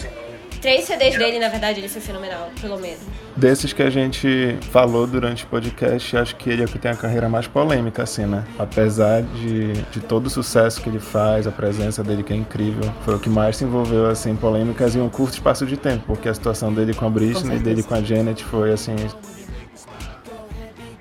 três CDs dele, na verdade, ele foi fenomenal, pelo menos. Desses que a gente falou durante o podcast, acho que ele é o que tem a carreira mais polêmica, assim, né? Apesar de, de todo o sucesso que ele faz, a presença dele que é incrível, foi o que mais se envolveu, assim, em polêmicas em um curto espaço de tempo, porque a situação dele com a Britney e dele com a Janet foi, assim...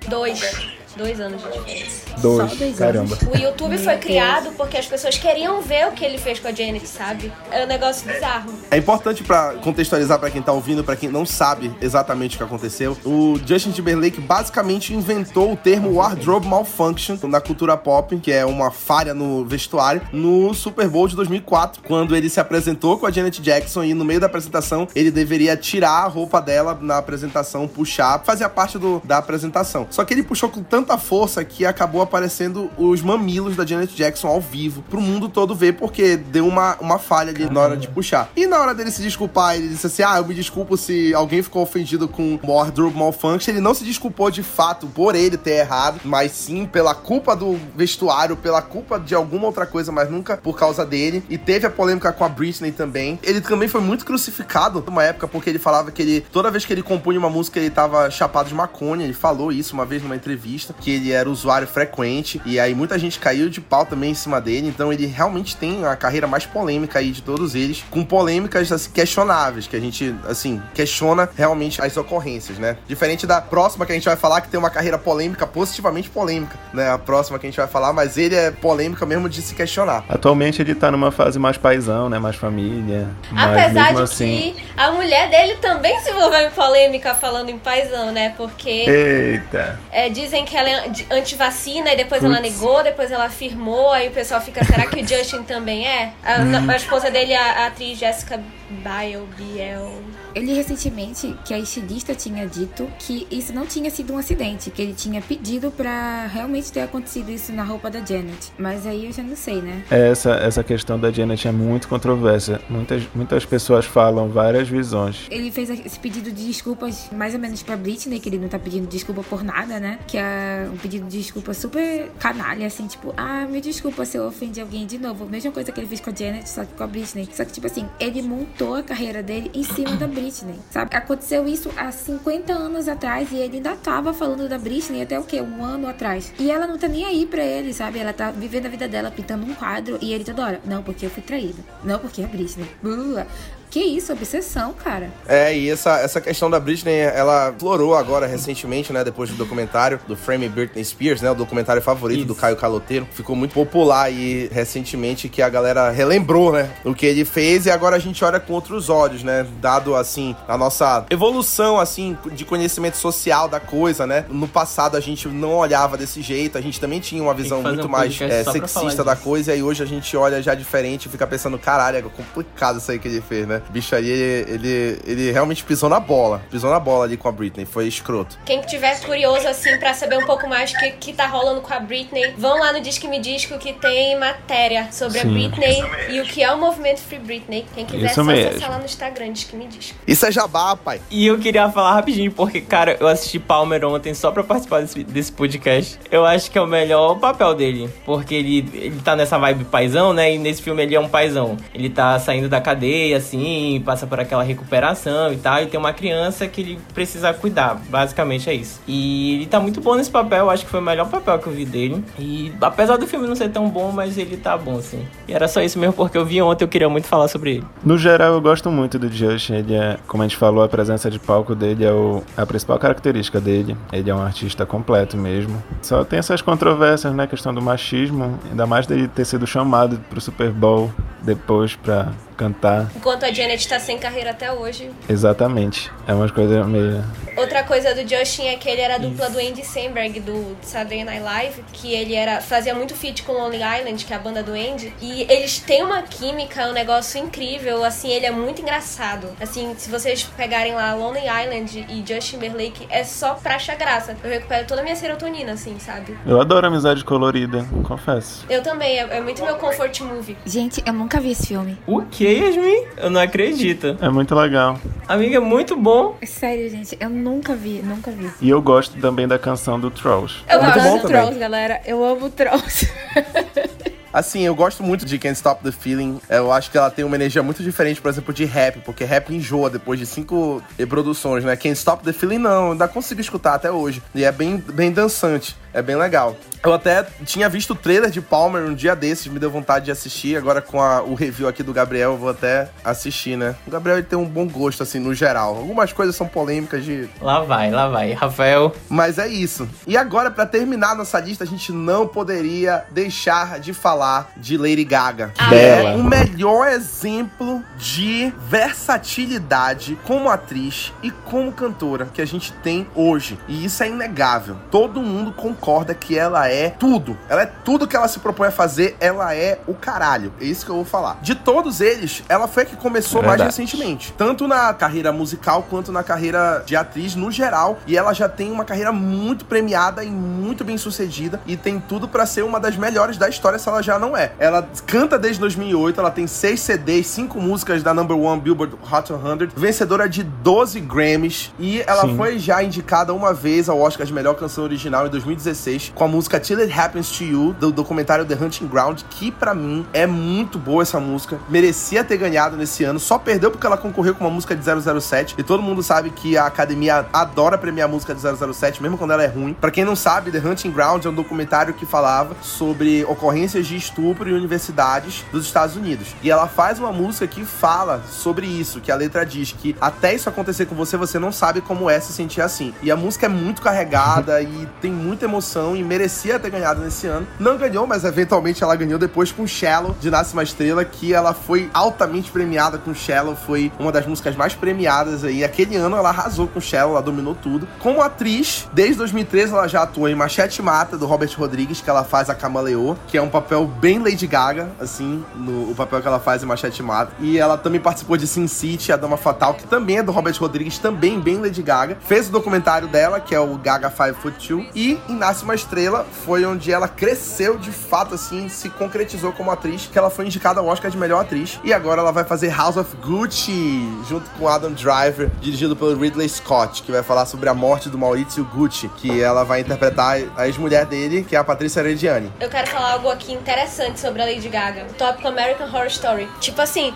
Dois. Dois anos de diferença. Dois, Só dois caramba. Anos. O YouTube foi criado porque as pessoas queriam ver o que ele fez com a Janet, sabe? É um negócio bizarro. É importante para contextualizar para quem tá ouvindo, para quem não sabe exatamente o que aconteceu. O Justin Timberlake basicamente inventou o termo wardrobe malfunction na cultura pop, que é uma falha no vestuário, no Super Bowl de 2004, quando ele se apresentou com a Janet Jackson e no meio da apresentação ele deveria tirar a roupa dela na apresentação, puxar, fazia parte do, da apresentação. Só que ele puxou com tanto tanta força que acabou aparecendo os mamilos da Janet Jackson ao vivo pro mundo todo ver, porque deu uma, uma falha ali na hora de puxar. E na hora dele se desculpar, ele disse assim: Ah, eu me desculpo se alguém ficou ofendido com wardrobe malfunction. Ele não se desculpou de fato por ele ter errado, mas sim pela culpa do vestuário, pela culpa de alguma outra coisa, mas nunca por causa dele. E teve a polêmica com a Britney também. Ele também foi muito crucificado numa época porque ele falava que ele, toda vez que ele compunha uma música, ele tava chapado de maconha. Ele falou isso uma vez numa entrevista que ele era usuário frequente e aí muita gente caiu de pau também em cima dele, então ele realmente tem a carreira mais polêmica aí de todos eles, com polêmicas assim, questionáveis, que a gente, assim, questiona realmente as ocorrências, né? Diferente da próxima que a gente vai falar, que tem uma carreira polêmica, positivamente polêmica, né? A próxima que a gente vai falar, mas ele é polêmica mesmo de se questionar. Atualmente ele tá numa fase mais paisão, né? Mais família. Apesar de assim... que a mulher dele também se envolveu em polêmica falando em paisão, né? Porque. Eita! É, dizem que ela é anti-vacina e depois ela negou, depois ela afirmou, aí o pessoal fica, será que o Justin também é? A, hum. a esposa dele, a, a atriz Jessica Biel, Biel ele recentemente, que a estilista tinha dito que isso não tinha sido um acidente, que ele tinha pedido para realmente ter acontecido isso na roupa da Janet. Mas aí eu já não sei, né? É, essa, essa questão da Janet é muito controversa. Muitas, muitas pessoas falam várias visões. Ele fez esse pedido de desculpas mais ou menos pra Britney, que ele não tá pedindo desculpa por nada, né? Que é um pedido de desculpa super canalha, assim, tipo, ah, me desculpa se eu ofendi alguém de novo. Mesma coisa que ele fez com a Janet, só que com a Britney. Só que, tipo assim, ele montou a carreira dele em cima da Britney. Britney, sabe? Aconteceu isso há 50 anos atrás e ele ainda tava falando da Britney até o quê? Um ano atrás. E ela não tá nem aí pra ele, sabe? Ela tá vivendo a vida dela pintando um quadro e ele toda hora, não, porque eu fui traída. Não, porque é Britney. Uh, Que isso, obsessão, cara. É, e essa, essa questão da Britney, ela florou agora recentemente, né? Depois do documentário do Frame Britney Spears, né? O documentário favorito isso. do Caio Caloteiro. Ficou muito popular aí recentemente que a galera relembrou, né? O que ele fez e agora a gente olha com outros olhos, né? Dado, assim, a nossa evolução, assim, de conhecimento social da coisa, né? No passado a gente não olhava desse jeito, a gente também tinha uma visão muito um mais é, sexista da coisa, e aí hoje a gente olha já diferente e fica pensando, caralho, é complicado isso aí que ele fez, né? Bicho aí, ele, ele, ele realmente pisou na bola. Pisou na bola ali com a Britney, foi escroto. Quem tiver curioso, assim, para saber um pouco mais o que, que tá rolando com a Britney, vão lá no Disque Me Disco que tem matéria sobre Sim. a Britney e o que é o movimento Free Britney. Quem quiser, isso só mesmo. acessar lá no Instagram, Disque Me Disco. Isso é jabá, pai. E eu queria falar rapidinho, porque, cara, eu assisti Palmer ontem só pra participar desse, desse podcast. Eu acho que é o melhor papel dele, porque ele, ele tá nessa vibe paizão, né? E nesse filme ele é um paizão. Ele tá saindo da cadeia, assim, passa por aquela recuperação e tal, e tem uma criança que ele precisa cuidar. Basicamente é isso. E ele tá muito bom nesse papel, acho que foi o melhor papel que eu vi dele. E apesar do filme não ser tão bom, mas ele tá bom, assim. E era só isso mesmo, porque eu vi ontem, eu queria muito falar sobre ele. No geral, eu gosto muito do Justin. Ele é, como a gente falou, a presença de palco dele é o, a principal característica dele. Ele é um artista completo mesmo. Só tem essas controvérsias, né? Questão do machismo, ainda mais dele ter sido chamado pro Super Bowl depois pra cantar. Enquanto a Janet tá sem carreira até hoje. Exatamente. É umas coisas meio. Outra coisa do Justin é que ele era a dupla do Andy Samberg do Saturday Night Live, que ele era fazia muito feat com Lonely Island, que é a banda do Andy, e eles têm uma química, um negócio incrível, assim, ele é muito engraçado. Assim, se vocês pegarem lá Lonely Island e Justin Timberlake, é só pra achar graça. Eu recupero toda a minha serotonina, assim, sabe? Eu adoro amizade colorida, confesso. Eu também, é, é muito meu comfort movie. Gente, eu nunca vi esse filme. O que, Yasmin? Eu não acredito. É muito legal. Amiga, é muito bom. Sério, gente, eu nunca vi, nunca vi. E eu gosto também da canção do Trolls. Eu gosto do Trolls, galera. Eu amo Trolls. [LAUGHS] Assim, eu gosto muito de Can't Stop the Feeling. Eu acho que ela tem uma energia muito diferente, por exemplo, de rap, porque rap enjoa depois de cinco reproduções, né? Can't Stop the Feeling, não, ainda consigo escutar até hoje. E é bem, bem dançante. É bem legal. Eu até tinha visto o trailer de Palmer um dia desses, me deu vontade de assistir. Agora com a, o review aqui do Gabriel, eu vou até assistir, né? O Gabriel ele tem um bom gosto, assim, no geral. Algumas coisas são polêmicas de. Lá vai, lá vai, Rafael. Mas é isso. E agora, para terminar nossa lista, a gente não poderia deixar de falar de Lady Gaga. Ah, é o melhor exemplo de versatilidade como atriz e como cantora que a gente tem hoje. E isso é inegável. Todo mundo concorda que ela é tudo. Ela é tudo que ela se propõe a fazer, ela é o caralho. É isso que eu vou falar. De todos eles, ela foi a que começou é mais recentemente. Tanto na carreira musical quanto na carreira de atriz no geral. E ela já tem uma carreira muito premiada e muito bem sucedida. E tem tudo para ser uma das melhores da história se ela já não é. Ela canta desde 2008, ela tem seis CDs, cinco músicas da Number One Billboard Hot 100, vencedora de 12 Grammys. E ela Sim. foi já indicada uma vez ao Oscar de Melhor Canção Original em 2016 2016 com a música Till It Happens to You, do documentário The Hunting Ground, que para mim é muito boa essa música. Merecia ter ganhado nesse ano, só perdeu porque ela concorreu com uma música de 007. E todo mundo sabe que a academia adora premiar música de 007, mesmo quando ela é ruim. Para quem não sabe, The Hunting Ground é um documentário que falava sobre ocorrências de estupro em universidades dos Estados Unidos. E ela faz uma música que fala sobre isso, que a letra diz que até isso acontecer com você, você não sabe como é se sentir assim. E a música é muito carregada e tem muita emoção e merecia ter ganhado nesse ano. Não ganhou, mas eventualmente ela ganhou depois com Shallow, de Nasce Uma Estrela, que ela foi altamente premiada com Shallow, foi uma das músicas mais premiadas aí. Aquele ano ela arrasou com Shallow, ela dominou tudo. Como atriz, desde 2013 ela já atuou em Machete Mata, do Robert Rodrigues, que ela faz a Camaleô, que é um papel bem Lady Gaga, assim, no o papel que ela faz em Machete Mata. E ela também participou de Sin City, A Dama Fatal, que também é do Robert Rodrigues, também bem Lady Gaga. Fez o documentário dela, que é o Gaga Five Foot Two. E em Uma Estrela foi onde ela cresceu de fato, assim, se concretizou como atriz, que ela foi indicada ao Oscar de melhor atriz. E agora ela vai fazer House of Gucci, junto com Adam Driver, dirigido pelo Ridley Scott, que vai falar sobre a morte do Maurizio Gucci, que ela vai interpretar a ex-mulher dele, que é a Patrícia Arediani. Eu quero falar algo aqui interessante sobre a Lady Gaga. O tópico American Horror Story. Tipo assim,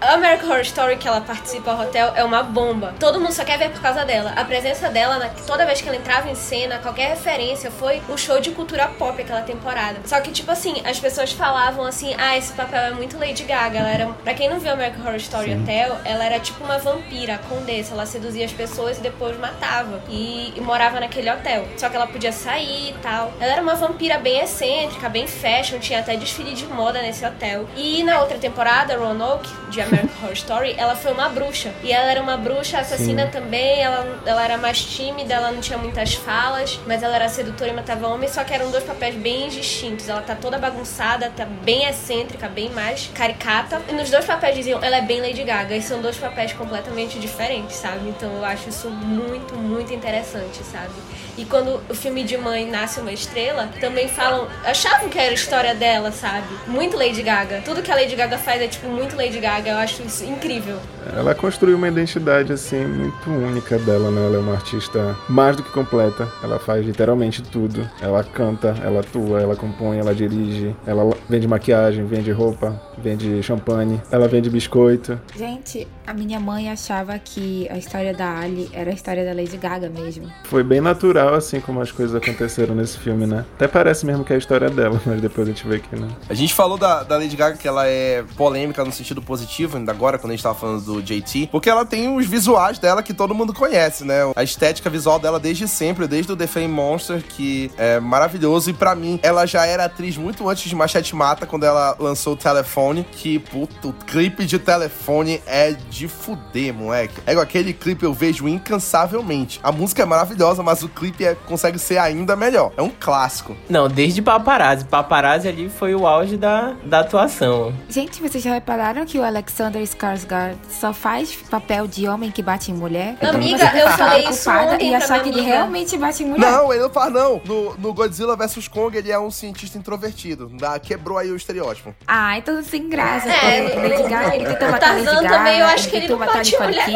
a American Horror Story que ela participa ao hotel é uma bomba. Todo mundo só quer ver por causa dela. A presença dela, toda vez que ela entrava em cena, qualquer referência referência. Foi um show de cultura pop aquela temporada. Só que, tipo assim, as pessoas falavam assim: ah, esse papel é muito Lady Gaga. Ela era. Pra quem não viu American Horror Story Sim. Hotel, ela era tipo uma vampira, condessa. Ela seduzia as pessoas e depois matava. E, e morava naquele hotel. Só que ela podia sair e tal. Ela era uma vampira bem excêntrica, bem fashion, tinha até desfile de moda nesse hotel. E na outra temporada, Roanoke, de American [LAUGHS] Horror Story, ela foi uma bruxa. E ela era uma bruxa assassina Sim. também, ela, ela era mais tímida, ela não tinha muitas falas, mas ela era sedutora e matava homens, só que eram dois papéis bem distintos. Ela tá toda bagunçada, tá bem excêntrica, bem mais caricata. E nos dois papéis diziam, ela é bem Lady Gaga. E são dois papéis completamente diferentes, sabe? Então eu acho isso muito, muito interessante, sabe? E quando o filme de mãe nasce uma estrela, também falam, achavam que era a história dela, sabe? Muito Lady Gaga. Tudo que a Lady Gaga faz é tipo muito Lady Gaga. Eu acho isso incrível. Ela construiu uma identidade assim muito única dela, né? Ela é uma artista mais do que completa. Ela faz literalmente tudo. Ela canta, ela atua, ela compõe, ela dirige, ela vende maquiagem, vende roupa, vende champanhe, ela vende biscoito. Gente, a minha mãe achava que a história da Ali era a história da Lady Gaga mesmo. Foi bem natural assim como as coisas aconteceram nesse filme, né? Até parece mesmo que é a história dela, [LAUGHS] mas depois a gente vê que não. A gente falou da, da Lady Gaga que ela é polêmica no sentido positivo, ainda agora quando a gente tava falando do JT, porque ela tem os visuais dela que todo mundo conhece, né? A estética visual dela desde sempre, desde o The Fame Monster, que é maravilhoso. E para mim, ela já era atriz muito antes de Machete Mata, quando ela lançou o Telefone, que, puto, clipe de telefone é de fuder, moleque. É aquele clipe eu vejo incansavelmente. A música é maravilhosa, mas o clipe é, consegue ser ainda melhor. É um clássico. Não, desde Paparazzi. Paparazzi ali foi o auge da, da atuação. Gente, vocês já repararam que o Alexander Skarsgård só faz papel de homem que bate em mulher? Amiga, eu falei isso ontem E achar que ele realmente bate em mulher. Não, ele não faz não. No, no Godzilla vs Kong, ele é um cientista introvertido. Da, quebrou aí o estereótipo. Ah, então sem graça. É, Lady Gaga, ele tentou matar Lady Gaga. também, eu acho que ele não bate mulher.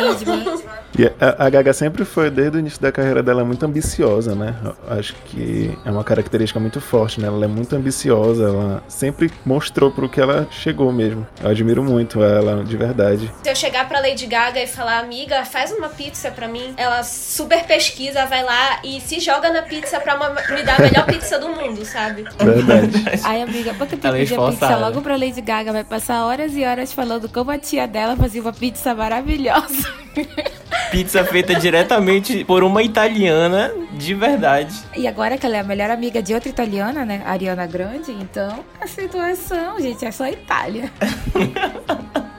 E a, a Gaga sempre foi, desde o início da carreira dela, muito ambiciosa, né? Eu acho que é uma característica muito forte, né? Ela é muito ambiciosa, ela sempre mostrou pro que ela chegou mesmo. Eu admiro muito ela, de verdade. Se eu chegar pra Lady Gaga e falar, amiga, faz uma pizza pra mim, ela super pesquisa, vai lá e se joga na pizza pra uma, me dar a melhor pizza do mundo, sabe? Verdade. Ai, amiga, bota tu pedir a pizza logo pra Lady Gaga, vai passar horas e horas falando como a tia dela fazia uma pizza maravilhosa. Pizza feita diretamente por uma italiana de verdade. E agora que ela é a melhor amiga de outra italiana, né? Ariana Grande, então a situação, gente, é só Itália. [LAUGHS]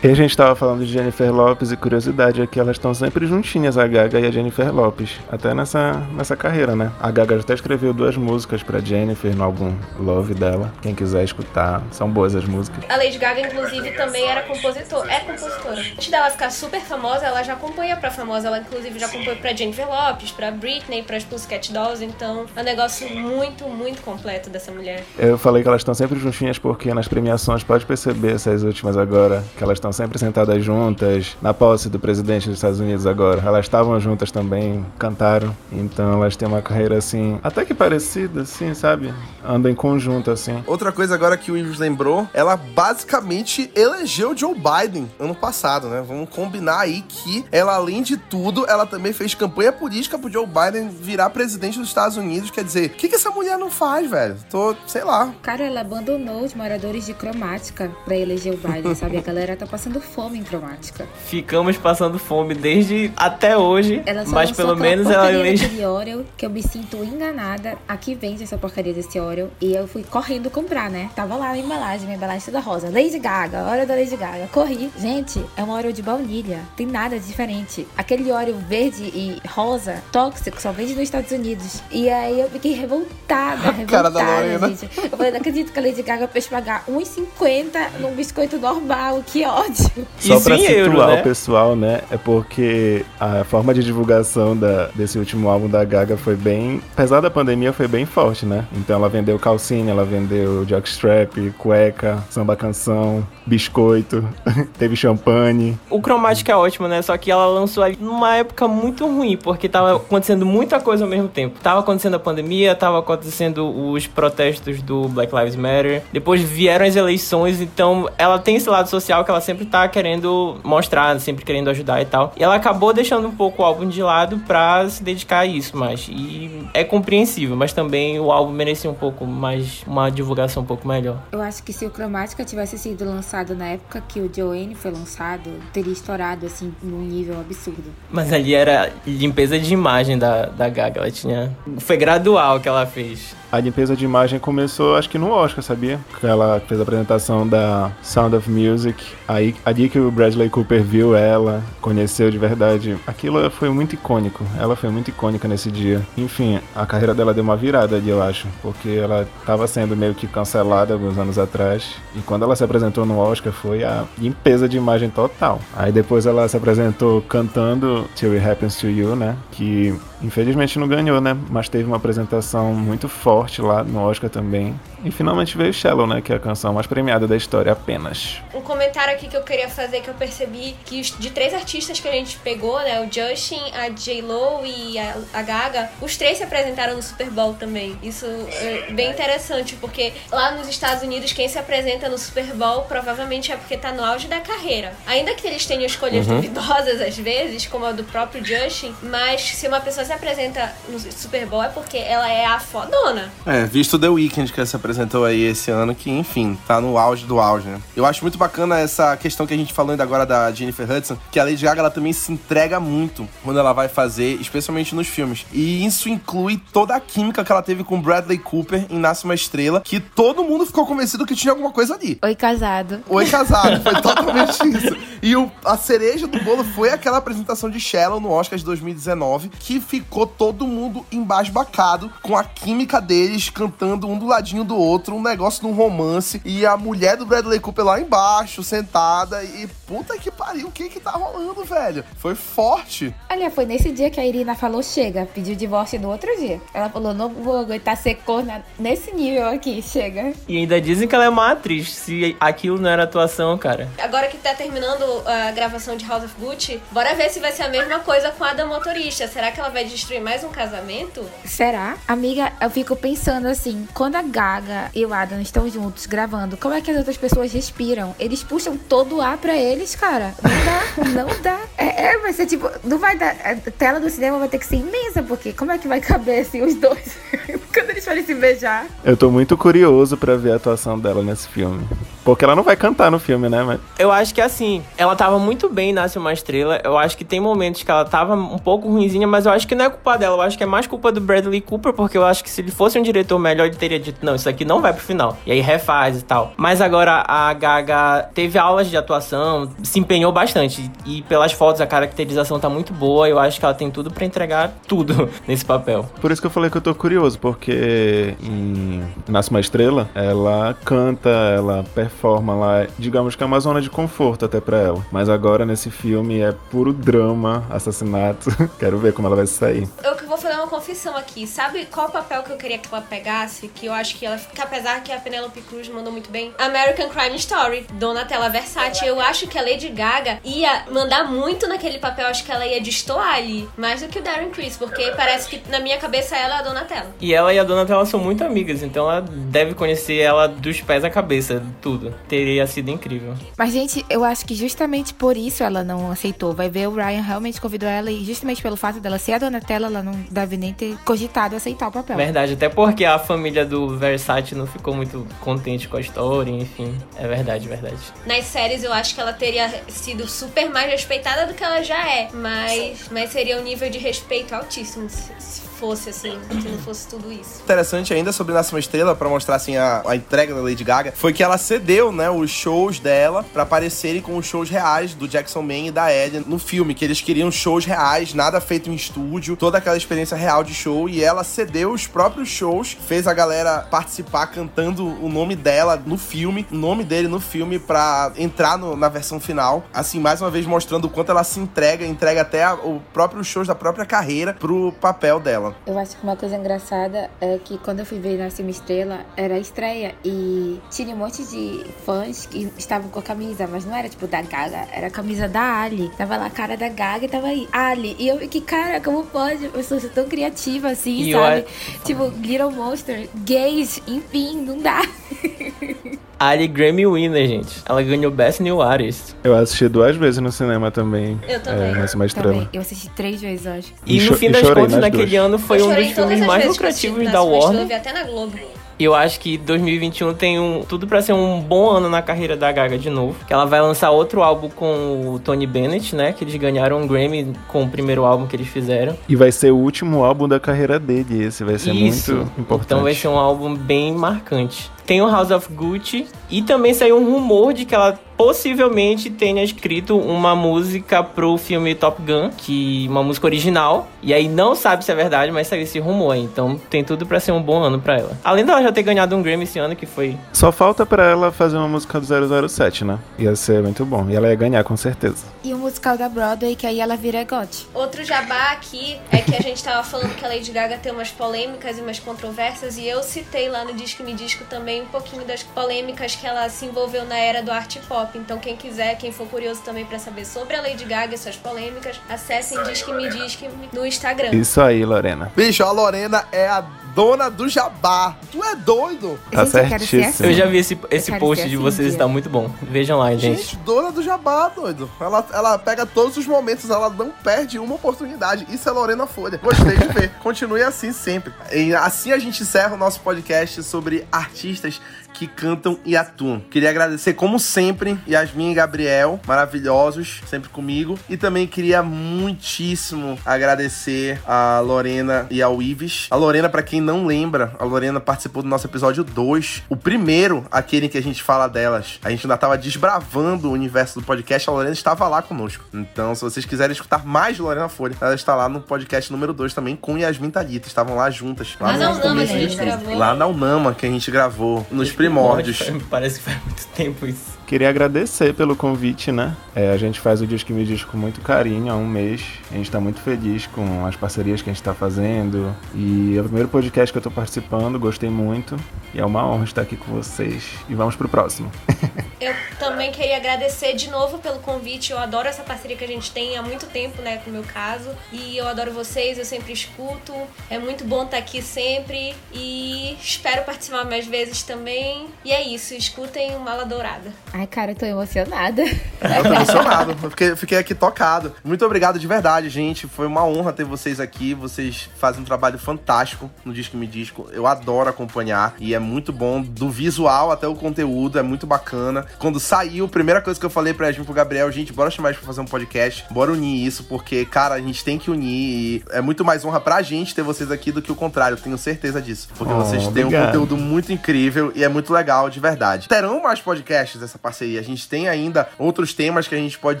E a gente tava falando de Jennifer Lopes e curiosidade é que elas estão sempre juntinhas, a Gaga e a Jennifer Lopes. Até nessa, nessa carreira, né? A Gaga até escreveu duas músicas pra Jennifer no álbum Love dela. Quem quiser escutar, são boas as músicas. A Lady Gaga, inclusive, também era compositora. É compositora. Antes dela ficar super famosa, ela já acompanha pra famosa. Ela, inclusive, já acompanha pra Jennifer Lopes, pra Britney, pras Pussycat Dolls. Então, é um negócio muito, muito completo dessa mulher. Eu falei que elas estão sempre juntinhas porque nas premiações pode perceber essas últimas agora, que elas estão sempre sentadas juntas na posse do presidente dos Estados Unidos agora. Elas estavam juntas também, cantaram. Então elas têm uma carreira assim, até que parecida, assim, sabe? Andam em conjunto, assim. Outra coisa agora que o Ives lembrou, ela basicamente elegeu Joe Biden ano passado, né? Vamos combinar aí que ela, além de tudo, ela também fez campanha política pro Joe Biden virar presidente dos Estados Unidos. Quer dizer, o que, que essa mulher não faz, velho? Tô, sei lá. Cara, ela abandonou os moradores de cromática pra eleger o Biden, sabe? A galera tá passando fome em cromática. Ficamos passando fome desde até hoje, mas pelo menos ela elegeu. Oreo, que eu me sinto enganada. Aqui vende essa porcaria desse Oreo e eu fui correndo comprar, né? Tava lá a embalagem, minha embalagem toda rosa. Lady Gaga, Oreo da Lady Gaga. Corri. Gente, é um Oreo de baunilha. Tem nada diferente. Aquele Oreo verde e rosa, tóxico, só vende nos Estados Unidos. E aí eu fiquei revoltada, [LAUGHS] revoltada, Cara da Lorena. gente. Eu falei, não acredito que a Lady Gaga fez pagar 1,50 num biscoito normal. Que ódio. Só para situar euro, né? o pessoal, né? É porque a forma de divulgação da, desse último álbum da Gaga foi bem. Apesar da pandemia, foi bem forte, né? Então ela vendeu calcinha, ela vendeu jockstrap, cueca, samba canção, biscoito, [LAUGHS] teve champanhe. O Chromatic é ótimo, né? Só que ela lançou ali numa época muito ruim, porque tava acontecendo muita coisa ao mesmo tempo. Tava acontecendo a pandemia, tava acontecendo os protestos do Black Lives Matter, depois vieram as eleições, então ela tem esse lado social que ela sempre sempre tá querendo mostrar, sempre querendo ajudar e tal. E ela acabou deixando um pouco o álbum de lado pra se dedicar a isso, mas e é compreensível, mas também o álbum merecia um pouco mais uma divulgação um pouco melhor. Eu acho que se o Chromatica tivesse sido lançado na época que o Joanne foi lançado, teria estourado assim num nível absurdo. Mas ali era limpeza de imagem da, da Gaga, ela tinha foi gradual que ela fez. A limpeza de imagem começou, acho que no Oscar, sabia? Ela fez a apresentação da Sound of Music. Aí, ali que o Bradley Cooper viu ela, conheceu de verdade. Aquilo foi muito icônico. Ela foi muito icônica nesse dia. Enfim, a carreira dela deu uma virada ali, eu acho. Porque ela estava sendo meio que cancelada alguns anos atrás. E quando ela se apresentou no Oscar, foi a limpeza de imagem total. Aí depois ela se apresentou cantando Till It Happens to You, né? Que infelizmente não ganhou, né? Mas teve uma apresentação muito forte lá no Oscar também. E finalmente veio Shallow, né? Que é a canção mais premiada da história apenas. Um comentário aqui que eu queria fazer que eu percebi que de três artistas que a gente pegou, né? O Justin, a J-Lo e a, a, Gaga, os três se apresentaram no Super Bowl também. Isso é bem interessante, porque lá nos Estados Unidos, quem se apresenta no Super Bowl provavelmente é porque tá no auge da carreira. Ainda que eles tenham escolhas uhum. duvidosas às vezes, como a do próprio Justin, mas se uma pessoa se apresenta no Super Bowl é porque ela é a fodona. É, visto The Weeknd que se apresentou aí esse ano, que enfim, tá no auge do auge, né? Eu acho muito bacana essa questão que a gente falou ainda agora da Jennifer Hudson, que a Lady Gaga ela também se entrega muito quando ela vai fazer, especialmente nos filmes. E isso inclui toda a química que ela teve com Bradley Cooper em Nasce uma Estrela, que todo mundo ficou convencido que tinha alguma coisa ali. Oi, casado. Oi, casado. Foi [LAUGHS] totalmente isso. E o, a cereja do bolo foi aquela apresentação de Shallow no Oscar de 2019, que ficou todo mundo embasbacado com a química dele eles cantando um do ladinho do outro, um negócio de um romance, e a mulher do Bradley Cooper lá embaixo, sentada, e puta que pariu, o que que tá rolando, velho? Foi forte. Olha, foi nesse dia que a Irina falou, chega, pediu divórcio no outro dia. Ela falou, não vou aguentar ser corna nesse nível aqui, chega. E ainda dizem que ela é uma atriz, se aquilo não era atuação, cara. Agora que tá terminando a gravação de House of Gucci, bora ver se vai ser a mesma coisa com a da motorista. Será que ela vai destruir mais um casamento? Será? Amiga, eu fico pensando assim, quando a Gaga e o Adam estão juntos gravando, como é que as outras pessoas respiram? Eles puxam todo o ar pra eles, cara. Não dá, não dá. [LAUGHS] É, é, vai ser tipo, não vai dar. A tela do cinema vai ter que ser imensa, porque como é que vai caber assim os dois [LAUGHS] quando eles forem se beijar? Eu tô muito curioso pra ver a atuação dela nesse filme. Porque ela não vai cantar no filme, né? Mas... Eu acho que assim, ela tava muito bem em Nasce uma Estrela. Eu acho que tem momentos que ela tava um pouco ruimzinha, mas eu acho que não é culpa dela. Eu acho que é mais culpa do Bradley Cooper, porque eu acho que se ele fosse um diretor melhor, ele teria dito, não, isso aqui não vai pro final. E aí refaz e tal. Mas agora a Gaga teve aulas de atuação, se empenhou bastante. E pelas fotos a caracterização tá muito boa. Eu acho que ela tem tudo para entregar tudo [LAUGHS] nesse papel. Por isso que eu falei que eu tô curioso, porque em Nasce uma Estrela, ela canta, ela performa forma lá, digamos que é uma zona de conforto até para ela. Mas agora nesse filme é puro drama, assassinato. [LAUGHS] Quero ver como ela vai sair. Eu vou fazer uma confissão aqui. Sabe qual papel que eu queria que ela pegasse? Que eu acho que ela, que apesar que a Penelope Cruz mandou muito bem, American Crime Story, Donatella Versace. Eu acho que a Lady Gaga ia mandar muito naquele papel. Acho que ela ia destoar ali, mais do que o Darren Criss, porque parece que na minha cabeça ela é a Donatella. E ela e a Donatella são muito amigas, então ela deve conhecer ela dos pés à cabeça, tudo. Teria sido incrível. Mas, gente, eu acho que justamente por isso ela não aceitou. Vai ver, o Ryan realmente convidou ela e justamente pelo fato dela ser a Donatella, ela não deve nem ter cogitado aceitar o papel. Verdade, até porque a família do Versace não ficou muito contente com a história, enfim. É verdade, verdade. Nas séries eu acho que ela teria sido super mais respeitada do que ela já é, mas, mas seria um nível de respeito altíssimo se fosse assim, se não fosse tudo isso. Interessante ainda sobre Nasce uma Estrela, para mostrar assim a, a, entrega da Lady Gaga, foi que ela cedeu, né, os shows dela para aparecerem com os shows reais do Jackson Man e da Ellie no filme, que eles queriam shows reais, nada feito em estúdio, toda aquela experiência real de show, e ela cedeu os próprios shows, fez a galera participar cantando o nome dela no filme, o nome dele no filme para entrar no, na versão final. Assim, mais uma vez mostrando o quanto ela se entrega, entrega até a, o próprio shows da própria carreira pro papel dela dela. Eu acho que uma coisa engraçada é que quando eu fui ver Nasce uma Estrela, era a estreia e tinha um monte de fãs que estavam com a camisa, mas não era tipo da Gaga, era a camisa da Ali. Tava lá a cara da Gaga e tava aí, Ali. E eu fiquei, cara, como pode? Eu sou tão criativa assim, e sabe? Eu... Tipo, Little Monster, gays, enfim, não dá. [LAUGHS] Ali Grammy winner, gente. Ela ganhou Best New Artist. Eu assisti duas vezes no cinema também. Eu também. É, nessa uma estrela. Também. Eu assisti três vezes, acho. E, E no fim e das contas, naquele duas. ano foi um dos filmes mais lucrativos da Warner. Eu vi até na Globo. E eu acho que 2021 tem um, tudo pra ser um bom ano na carreira da Gaga de novo. Que ela vai lançar outro álbum com o Tony Bennett, né? Que eles ganharam um Grammy com o primeiro álbum que eles fizeram. E vai ser o último álbum da carreira dele. Esse vai ser Isso. muito importante. Então vai ser um álbum bem marcante. Tem o House of Gucci e também saiu um rumor de que ela possivelmente tenha escrito uma música pro filme Top Gun, que uma música original. E aí não sabe se é verdade, mas saiu esse rumor. aí. Então tem tudo pra ser um bom ano pra ela. Além dela já ter ganhado um Grammy esse ano, que foi Só falta pra ela fazer uma música do 007, né? Ia ser muito bom. E ela ia ganhar, com certeza. E o musical da Broadway, que aí ela vira GOT. Outro jabá aqui é que a gente tava falando que a Lady Gaga tem umas polêmicas e umas controvérsias, e eu citei lá no Disque Me Disco também um pouquinho das polêmicas que ela se envolveu na era do art pop. Então, quem quiser, quem for curioso também pra saber sobre a Lady Gaga e suas polêmicas, acessem Disque Me Disque no Instagram. Isso aí, Lorena. Bicho, a Lorena é a dona do jabá. Tu é doido? Tá Gente, eu certíssimo. assim. Eu já vi esse, esse post de assim, vocês, tia. tá muito bom. Vejam lá, gente. Gente, dona do jabá, doido. Ela, ela pega todos os momentos, ela não perde uma oportunidade. Isso é Lorena Folha. Gostei de ver. [LAUGHS] Continue assim sempre. E assim a gente encerra o nosso podcast sobre artistas que cantam e atuam. Queria agradecer, como sempre, Yasmin e Gabriel, maravilhosos, sempre comigo. E também queria muitíssimo agradecer a Lorena e ao Ives. A Lorena, pra quem não lembra, a Lorena participou do nosso episódio 2. O primeiro, aquele em que a gente fala delas. A gente ainda tava desbravando o universo do podcast, a Lorena estava lá conosco. Então, se vocês quiserem escutar mais de Lorena Folha, ela está lá no podcast número 2 também com Yasmin e Thalita. Estavam lá juntas. Lá Lá na no Unama que a gente gravou. Lá na Unama que a gente gravou, nos primórdios. Parece que faz muito tempo isso. Queria agradecer pelo convite, né? É, a gente faz o Disque Me Diz com muito carinho há um mês. A gente tá muito feliz com as parcerias que a gente tá fazendo. E é o primeiro podcast que eu tô participando, gostei muito. E é uma honra estar aqui com vocês. E vamos pro próximo. [LAUGHS] Eu também queria agradecer de novo pelo convite. Eu adoro essa parceria que a gente tem há muito tempo, né, com o meu caso. E eu adoro vocês, eu sempre escuto. É muito bom estar aqui sempre. E espero participar mais vezes também. E é isso, escutem o Mala Dourada. Ai, cara, eu tô emocionada. [LAUGHS] Eu tô emocionado, eu fiquei, fiquei aqui tocado. Muito obrigado de verdade, gente. Foi uma honra ter vocês aqui. Vocês fazem um trabalho fantástico no Disco Me Disco. Eu adoro acompanhar e é muito bom, do visual até o conteúdo, é muito bacana. Quando saiu, a primeira coisa que eu falei pra Yasmin e pro Gabriel, gente, bora chamar eles pra fazer um podcast, bora unir isso, porque, cara, a gente tem que unir e é muito mais honra pra gente ter vocês aqui do que o contrário, eu tenho certeza disso. Porque Oh, vocês têm um obrigado. conteúdo muito incrível e é muito legal, de verdade. Terão mais podcasts dessa parceria. A gente tem ainda outros temas que a gente pode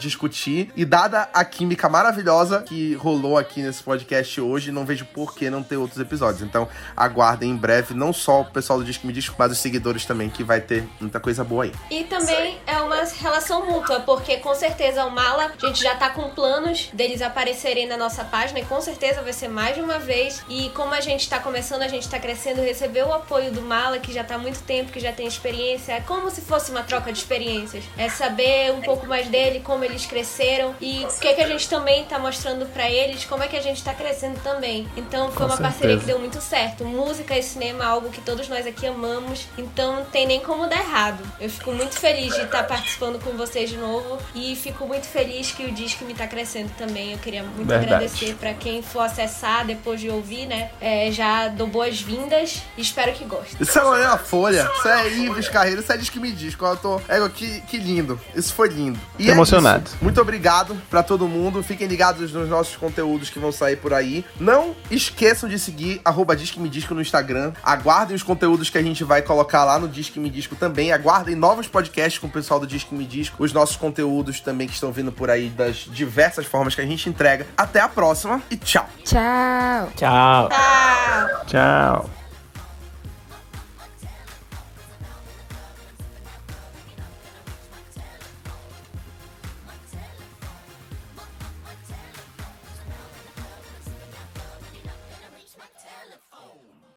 discutir. E dada a química maravilhosa que rolou aqui nesse podcast hoje, não vejo por que não ter outros episódios. Então, aguardem em breve, não só o pessoal do Disco Me Disco, mas os seguidores também, que vai ter muita coisa boa aí. E também é uma relação mútua, porque com certeza o Mala, a gente já tá com planos deles aparecerem na nossa página e com certeza vai ser mais de uma vez. E como a gente tá começando, a gente tá crescendo, receber o apoio do Mala, que já tá há muito tempo, que já tem experiência, é como se fosse uma troca de experiências. É saber um pouco mais dele, como eles cresceram e o que, que a gente também tá mostrando pra eles, como é que a gente tá crescendo também. Então foi Com uma parceria certeza. que deu muito certo. Música e cinema é algo que todos nós aqui amamos, então não tem nem como dar errado. Eu fico muito feliz de estar participando com vocês de novo e fico muito feliz que o disco me tá crescendo também. Eu queria muito Verdade. agradecer pra quem for acessar depois de ouvir, né? É, já dou boas-vindas e espero que gostem. Isso é Lorena Folha, isso é Ives Carreiro, isso é Disque Me Disco. Eu tô... É, que, que lindo, isso foi lindo. E é emocionado. isso. Muito obrigado pra todo mundo. Fiquem ligados nos nossos conteúdos que vão sair por aí. Não esqueçam de seguir arroba Disque Me Disco no Instagram. Aguardem os conteúdos que a gente vai colocar lá no Disque Me Disco também. Aguardem novos podcasts com o pessoal do Disque Me Disco. Os nossos conteúdos também que estão vindo por aí das diversas formas que a gente entrega. Até a próxima e tchau! Tchau! Tchau. Tchau! Tchau.